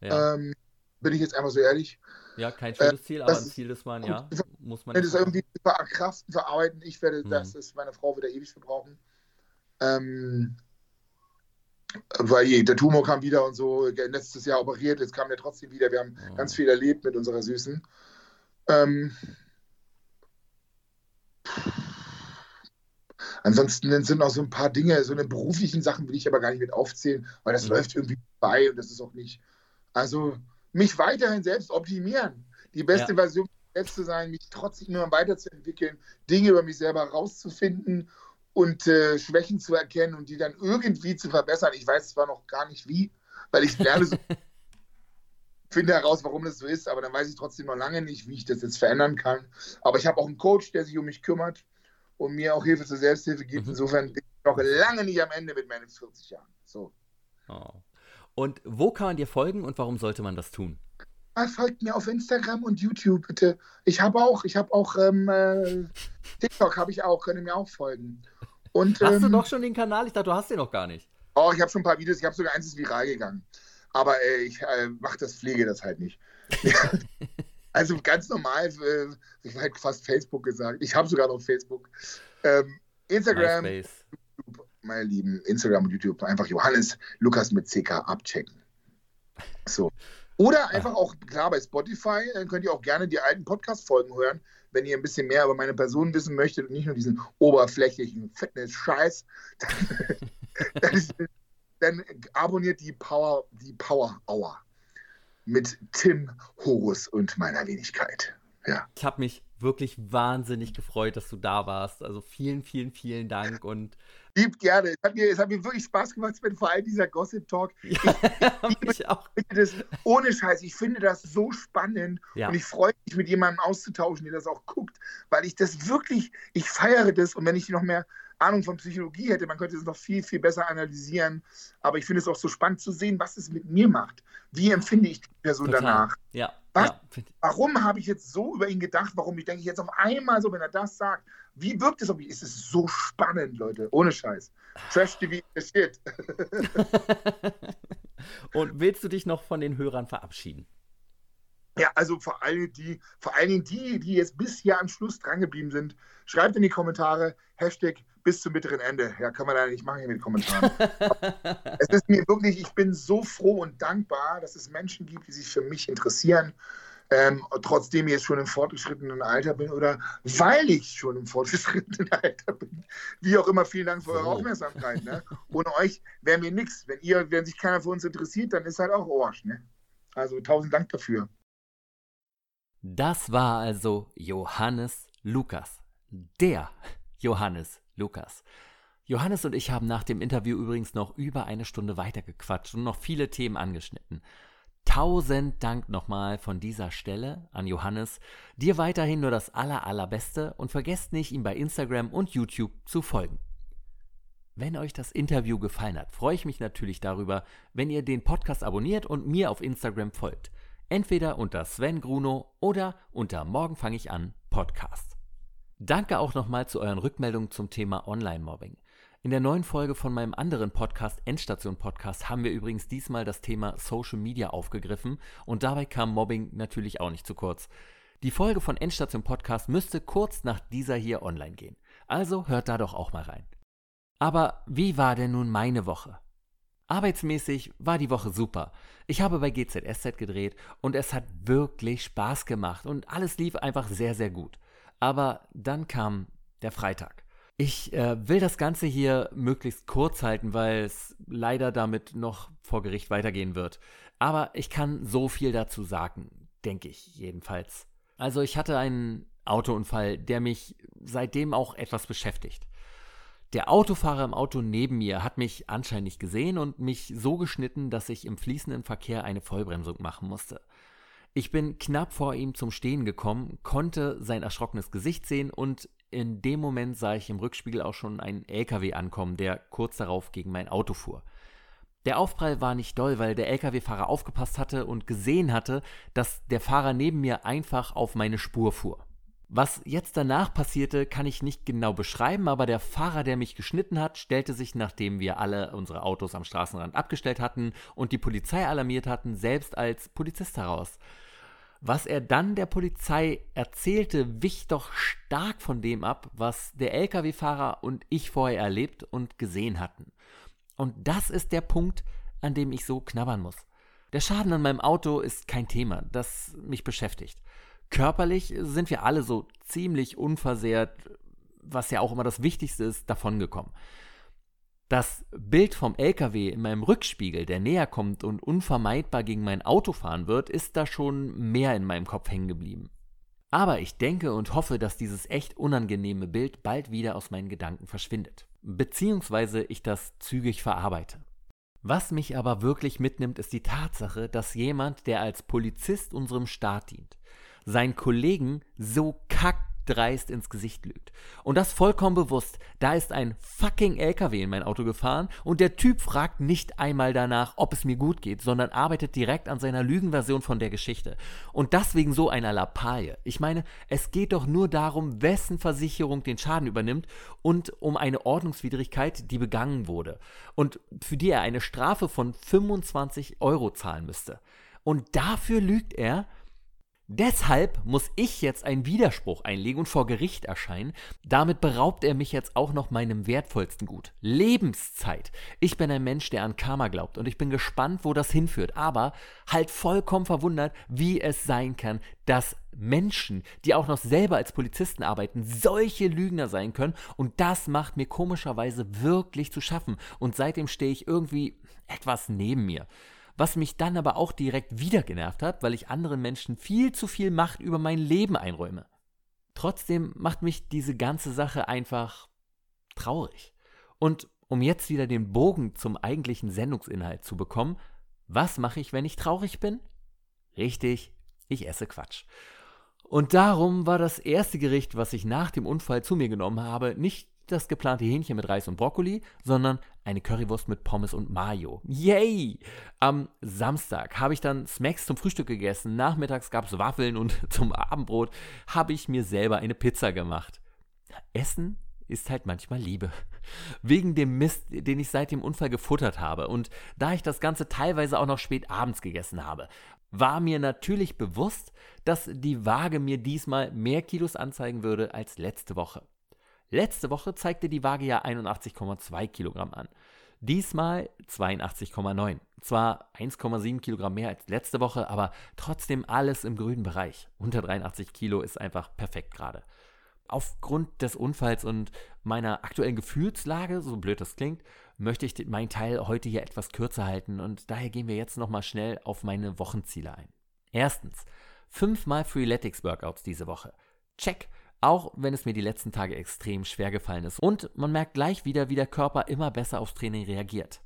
Ja, Ähm, bin ich jetzt einfach so ehrlich. ja kein schönes Ziel, aber das ein ist Ziel, das man, ja, muss man es irgendwie verkraften, verarbeiten. Ich werde, Mhm. das ist meine Frau wieder ewig für brauchen. Ähm, weil der Tumor kam wieder und so, letztes Jahr operiert, jetzt kam der trotzdem wieder. Wir haben Oh. ganz viel erlebt mit unserer Süßen. Ähm, ansonsten sind noch so ein paar Dinge, so eine beruflichen Sachen will ich aber gar nicht mit aufzählen, weil das Mhm. läuft irgendwie bei und das ist auch nicht. Also mich weiterhin selbst optimieren, die beste Ja. Version selbst zu sein, mich trotzdem immer weiterzuentwickeln, Dinge über mich selber rauszufinden und äh, Schwächen zu erkennen und die dann irgendwie zu verbessern. Ich weiß zwar noch gar nicht wie, weil ich lerne so, finde heraus, warum das so ist, aber dann weiß ich trotzdem noch lange nicht, wie ich das jetzt verändern kann. Aber ich habe auch einen Coach, der sich um mich kümmert und mir auch Hilfe zur Selbsthilfe gibt. Mhm. Insofern bin ich noch lange nicht am Ende mit meinen 40 Jahren. So. Oh. Und wo kann man dir folgen und warum sollte man das tun? Ah, Folgt mir auf Instagram und YouTube bitte. Ich habe auch, ich habe auch ähm, äh, TikTok habe ich auch, könnt ihr mir auch folgen. Und Hast du ähm, doch schon den Kanal? Ich dachte, du hast den noch gar nicht. Oh, ich habe schon ein paar Videos, ich habe sogar eins ist viral gegangen. Aber äh, ich äh, mache das, pflege das halt nicht. also ganz normal, äh, ich habe halt fast Facebook gesagt. Ich habe sogar noch Facebook. Ähm, Instagram, MySpace. meine Lieben, Instagram und YouTube, einfach Johannes Lukas mit CK abchecken. So. Oder einfach auch, klar, bei Spotify äh, könnt ihr auch gerne die alten Podcast-Folgen hören, wenn ihr ein bisschen mehr über meine Person wissen möchtet und nicht nur diesen oberflächlichen Fitness-Scheiß. Dann, dann, dann abonniert die Power, die Power Hour mit Tim Horus und meiner Wenigkeit. Ja. Ich habe mich wirklich wahnsinnig gefreut, dass du da warst. Also vielen, vielen, vielen Dank und Lieb gerne. Es hat mir, es hat mir wirklich Spaß gemacht, Sven, vor allem dieser Gossip-Talk. ja, mich auch. Ich finde das, ohne Scheiß, ich finde das so spannend Ja. und ich freue mich, mit jemandem auszutauschen, der das auch guckt, weil ich das wirklich, ich feiere das und wenn ich noch mehr Ahnung von Psychologie hätte, man könnte es noch viel, viel besser analysieren, aber ich finde es auch so spannend zu sehen, was es mit mir macht. Wie empfinde ich die Person Total. danach? Ja, Was? ja. Warum habe ich jetzt so über ihn gedacht? Warum ich denke ich jetzt auf einmal so, wenn er das sagt? Wie wirkt es auf mich? Es ist so spannend, Leute. Ohne Scheiß. Trash TV shit. Und willst du dich noch von den Hörern verabschieden? Ja, also vor allem die, vor allen Dingen die, die jetzt bis hier am Schluss drangeblieben sind, schreibt in die Kommentare Hashtag bis zum bitteren Ende. Ja, kann man leider nicht machen hier mit Kommentaren. es ist mir wirklich, ich bin so froh und dankbar, dass es Menschen gibt, die sich für mich interessieren. Ähm, trotzdem ich jetzt schon im fortgeschrittenen Alter bin oder weil ich schon im fortgeschrittenen Alter bin. Wie auch immer, vielen Dank für eure. Aufmerksamkeit. Ne? Ohne euch wäre mir nichts. Wenn ihr, wenn sich keiner für uns interessiert, dann ist halt auch Arsch. Ne? Also tausend Dank dafür. Das war also Johannes Lukas. Der Johannes Lukas. Johannes und ich haben nach dem Interview übrigens noch über eine Stunde weitergequatscht und noch viele Themen angeschnitten. Tausend Dank nochmal von dieser Stelle an Johannes. Dir weiterhin nur das aller, allerbeste und vergesst nicht, ihm bei Instagram und YouTube zu folgen. Wenn euch das Interview gefallen hat, freue ich mich natürlich darüber, wenn ihr den Podcast abonniert und mir auf Instagram folgt. Entweder unter Sven Gruno oder unter Morgen fange ich an Podcast. Danke auch nochmal zu euren Rückmeldungen zum Thema Online-Mobbing. In der neuen Folge von meinem anderen Podcast, Endstation Podcast, haben wir übrigens diesmal das Thema Social Media aufgegriffen und dabei kam Mobbing natürlich auch nicht zu kurz. Die Folge von Endstation Podcast müsste kurz nach dieser hier online gehen. Also hört da doch auch mal rein. Aber wie war denn nun meine Woche? Arbeitsmäßig war die Woche super. Ich habe bei GZSZ gedreht und es hat wirklich Spaß gemacht und alles lief einfach sehr, sehr gut. Aber dann kam der Freitag. Ich äh, will das Ganze hier möglichst kurz halten, weil es leider damit noch vor Gericht weitergehen wird. Aber ich kann so viel dazu sagen, denke ich jedenfalls. Also ich hatte einen Autounfall, der mich seitdem auch etwas beschäftigt. Der Autofahrer im Auto neben mir hat mich anscheinend nicht gesehen und mich so geschnitten, dass ich im fließenden Verkehr eine Vollbremsung machen musste. Ich bin knapp vor ihm zum Stehen gekommen, konnte sein erschrockenes Gesicht sehen und in dem Moment sah ich im Rückspiegel auch schon einen LKW ankommen, der kurz darauf gegen mein Auto fuhr. Der Aufprall war nicht doll, weil der LKW-Fahrer aufgepasst hatte und gesehen hatte, dass der Fahrer neben mir einfach auf meine Spur fuhr. Was jetzt danach passierte, kann ich nicht genau beschreiben, aber der Fahrer, der mich geschnitten hat, stellte sich, nachdem wir alle unsere Autos am Straßenrand abgestellt hatten und die Polizei alarmiert hatten, selbst als Polizist heraus. Was er dann der Polizei erzählte, wich doch stark von dem ab, was der Lkw-Fahrer und ich vorher erlebt und gesehen hatten. Und das ist der Punkt, an dem ich so knabbern muss. Der Schaden an meinem Auto ist kein Thema, das mich beschäftigt. Körperlich sind wir alle so ziemlich unversehrt, was ja auch immer das Wichtigste ist, davongekommen. Das Bild vom LKW in meinem Rückspiegel, der näher kommt und unvermeidbar gegen mein Auto fahren wird, ist da schon mehr in meinem Kopf hängen geblieben. Aber ich denke und hoffe, dass dieses echt unangenehme Bild bald wieder aus meinen Gedanken verschwindet. Beziehungsweise ich das zügig verarbeite. Was mich aber wirklich mitnimmt, ist die Tatsache, dass jemand, der als Polizist unserem Staat dient, seinen Kollegen so kackdreist ins Gesicht lügt. Und das vollkommen bewusst. Da ist ein fucking LKW in mein Auto gefahren und der Typ fragt nicht einmal danach, ob es mir gut geht, sondern arbeitet direkt an seiner Lügenversion von der Geschichte. Und das wegen so einer Lappalie. Ich meine, es geht doch nur darum, wessen Versicherung den Schaden übernimmt und um eine Ordnungswidrigkeit, die begangen wurde. Und für die er eine Strafe von 25 Euro zahlen müsste. Und dafür lügt er, Deshalb muss ich jetzt einen Widerspruch einlegen und vor Gericht erscheinen. Damit beraubt er mich jetzt auch noch meinem wertvollsten Gut. Lebenszeit. Ich bin ein Mensch, der an Karma glaubt und ich bin gespannt, wo das hinführt. Aber halt vollkommen verwundert, wie es sein kann, dass Menschen, die auch noch selber als Polizisten arbeiten, solche Lügner sein können. Und das macht mir komischerweise wirklich zu schaffen. Und seitdem stehe ich irgendwie etwas neben mir was mich dann aber auch direkt wieder genervt hat, weil ich anderen Menschen viel zu viel Macht über mein Leben einräume. Trotzdem macht mich diese ganze Sache einfach traurig. Und um jetzt wieder den Bogen zum eigentlichen Sendungsinhalt zu bekommen, was mache ich, wenn ich traurig bin? Richtig, ich esse Quatsch. Und darum war das erste Gericht, was ich nach dem Unfall zu mir genommen habe, nicht das geplante Hähnchen mit Reis und Brokkoli, sondern eine Currywurst mit Pommes und Mayo. Yay! Am Samstag habe ich dann Smacks zum Frühstück gegessen, nachmittags gab es Waffeln und zum Abendbrot habe ich mir selber eine Pizza gemacht. Essen ist halt manchmal Liebe. Wegen dem Mist, den ich seit dem Unfall gefuttert habe und da ich das Ganze teilweise auch noch spät abends gegessen habe, war mir natürlich bewusst, dass die Waage mir diesmal mehr Kilos anzeigen würde als letzte Woche. Letzte Woche zeigte die Waage ja 81,2 Kilogramm an. Diesmal 82,9. Zwar 1,7 Kilogramm mehr als letzte Woche, aber trotzdem alles im grünen Bereich. Unter 83 Kilo ist einfach perfekt gerade. Aufgrund des Unfalls und meiner aktuellen Gefühlslage, so blöd das klingt, möchte ich meinen Teil heute hier etwas kürzer halten und daher gehen wir jetzt nochmal schnell auf meine Wochenziele ein. Erstens, fünfmal Freeletics Workouts diese Woche. Check. Auch wenn es mir die letzten Tage extrem schwer gefallen ist. Und man merkt gleich wieder, wie der Körper immer besser aufs Training reagiert.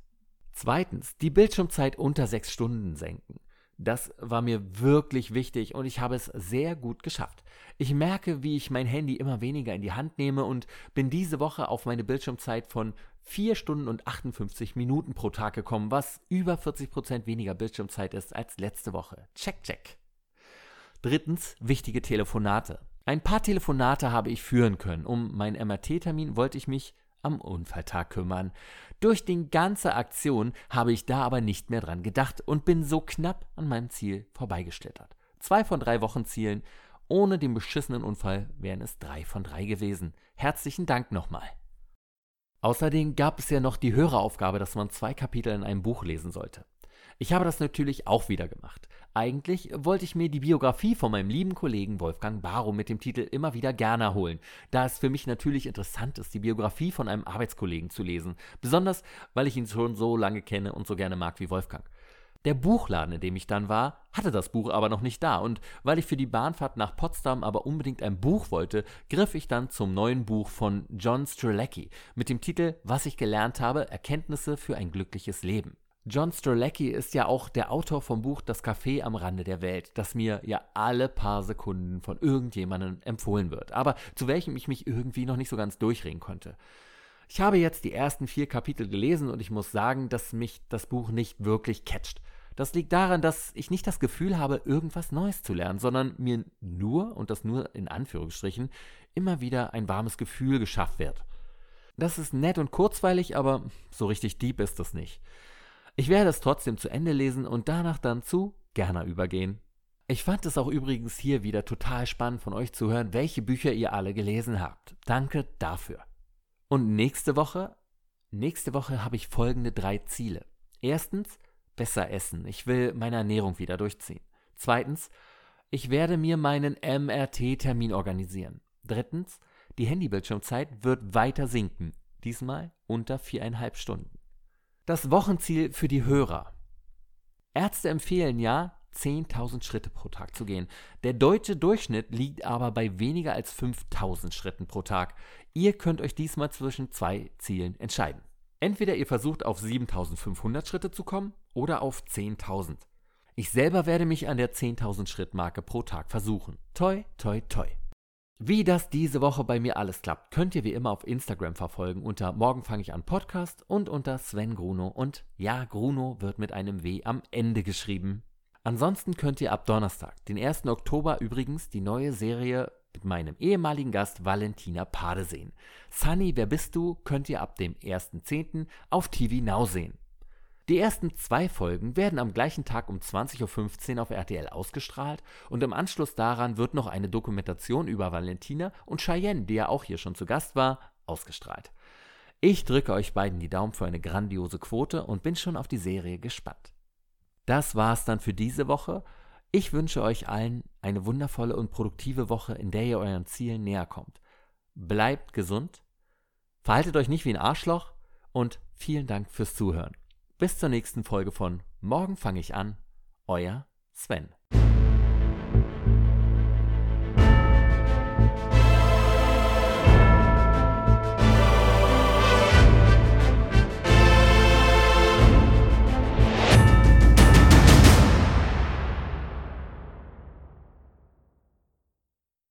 Zweitens, die Bildschirmzeit unter sechs Stunden senken. Das war mir wirklich wichtig und ich habe es sehr gut geschafft. Ich merke, wie ich mein Handy immer weniger in die Hand nehme und bin diese Woche auf meine Bildschirmzeit von 4 Stunden und 58 Minuten pro Tag gekommen, was über 40 Prozent weniger Bildschirmzeit ist als letzte Woche. Check, check. Drittens, wichtige Telefonate. Ein paar Telefonate habe ich führen können. Um meinen MRT-Termin wollte ich mich am Unfalltag kümmern. Durch die ganze Aktion habe ich da aber nicht mehr dran gedacht und bin so knapp an meinem Ziel vorbeigeschlittert. Zwei von drei Wochenzielen. Ohne den beschissenen Unfall wären es drei von drei gewesen. Herzlichen Dank nochmal. Außerdem gab es ja noch die Höreraufgabe, dass man zwei Kapitel in einem Buch lesen sollte. Ich habe das natürlich auch wieder gemacht. Eigentlich wollte ich mir die Biografie von meinem lieben Kollegen Wolfgang Barrow mit dem Titel immer wieder gerne holen, da es für mich natürlich interessant ist, die Biografie von einem Arbeitskollegen zu lesen, besonders weil ich ihn schon so lange kenne und so gerne mag wie Wolfgang. Der Buchladen, in dem ich dann war, hatte das Buch aber noch nicht da und weil ich für die Bahnfahrt nach Potsdam aber unbedingt ein Buch wollte, griff ich dann zum neuen Buch von John Strzelecki mit dem Titel Was ich gelernt habe, Erkenntnisse für ein glückliches Leben. John Strelacki ist ja auch der Autor vom Buch Das Café am Rande der Welt, das mir ja alle paar Sekunden von irgendjemandem empfohlen wird, aber zu welchem ich mich irgendwie noch nicht so ganz durchringen konnte. Ich habe jetzt die ersten vier Kapitel gelesen und ich muss sagen, dass mich das Buch nicht wirklich catcht. Das liegt daran, dass ich nicht das Gefühl habe, irgendwas Neues zu lernen, sondern mir nur, und das nur in Anführungsstrichen, immer wieder ein warmes Gefühl geschafft wird. Das ist nett und kurzweilig, aber so richtig deep ist es nicht. Ich werde es trotzdem zu Ende lesen und danach dann zu Gerner übergehen. Ich fand es auch übrigens hier wieder total spannend von euch zu hören, welche Bücher ihr alle gelesen habt. Danke dafür. Und nächste Woche? Nächste Woche habe ich folgende drei Ziele. Erstens, besser essen. Ich will meine Ernährung wieder durchziehen. Zweitens, ich werde mir meinen MRT-Termin organisieren. Drittens, die Handybildschirmzeit wird weiter sinken. Diesmal unter viereinhalb Stunden. Das Wochenziel für die Hörer. Ärzte empfehlen ja, 10.000 Schritte pro Tag zu gehen. Der deutsche Durchschnitt liegt aber bei weniger als 5.000 Schritten pro Tag. Ihr könnt euch diesmal zwischen zwei Zielen entscheiden. Entweder ihr versucht auf 7.500 Schritte zu kommen oder auf 10.000. Ich selber werde mich an der 10.000 Schritt Marke pro Tag versuchen. Toi, toi, toi. Wie das diese Woche bei mir alles klappt, könnt ihr wie immer auf Instagram verfolgen unter Morgen fange ich an Podcast und unter Sven Gruno und ja, Gruno wird mit einem W am Ende geschrieben. Ansonsten könnt ihr ab Donnerstag, den 1. Oktober übrigens, die neue Serie mit meinem ehemaligen Gast Valentina Pade sehen. Sunny, wer bist du? könnt ihr ab dem 1.10. auf TV Now sehen. Die ersten zwei Folgen werden am gleichen Tag um 20.15 Uhr auf RTL ausgestrahlt und im Anschluss daran wird noch eine Dokumentation über Valentina und Cheyenne, die ja auch hier schon zu Gast war, ausgestrahlt. Ich drücke euch beiden die Daumen für eine grandiose Quote und bin schon auf die Serie gespannt. Das war's dann für diese Woche. Ich wünsche euch allen eine wundervolle und produktive Woche, in der ihr euren Zielen näher kommt. Bleibt gesund, verhaltet euch nicht wie ein Arschloch und vielen Dank fürs Zuhören. Bis zur nächsten Folge von Morgen fange ich an. Euer Sven.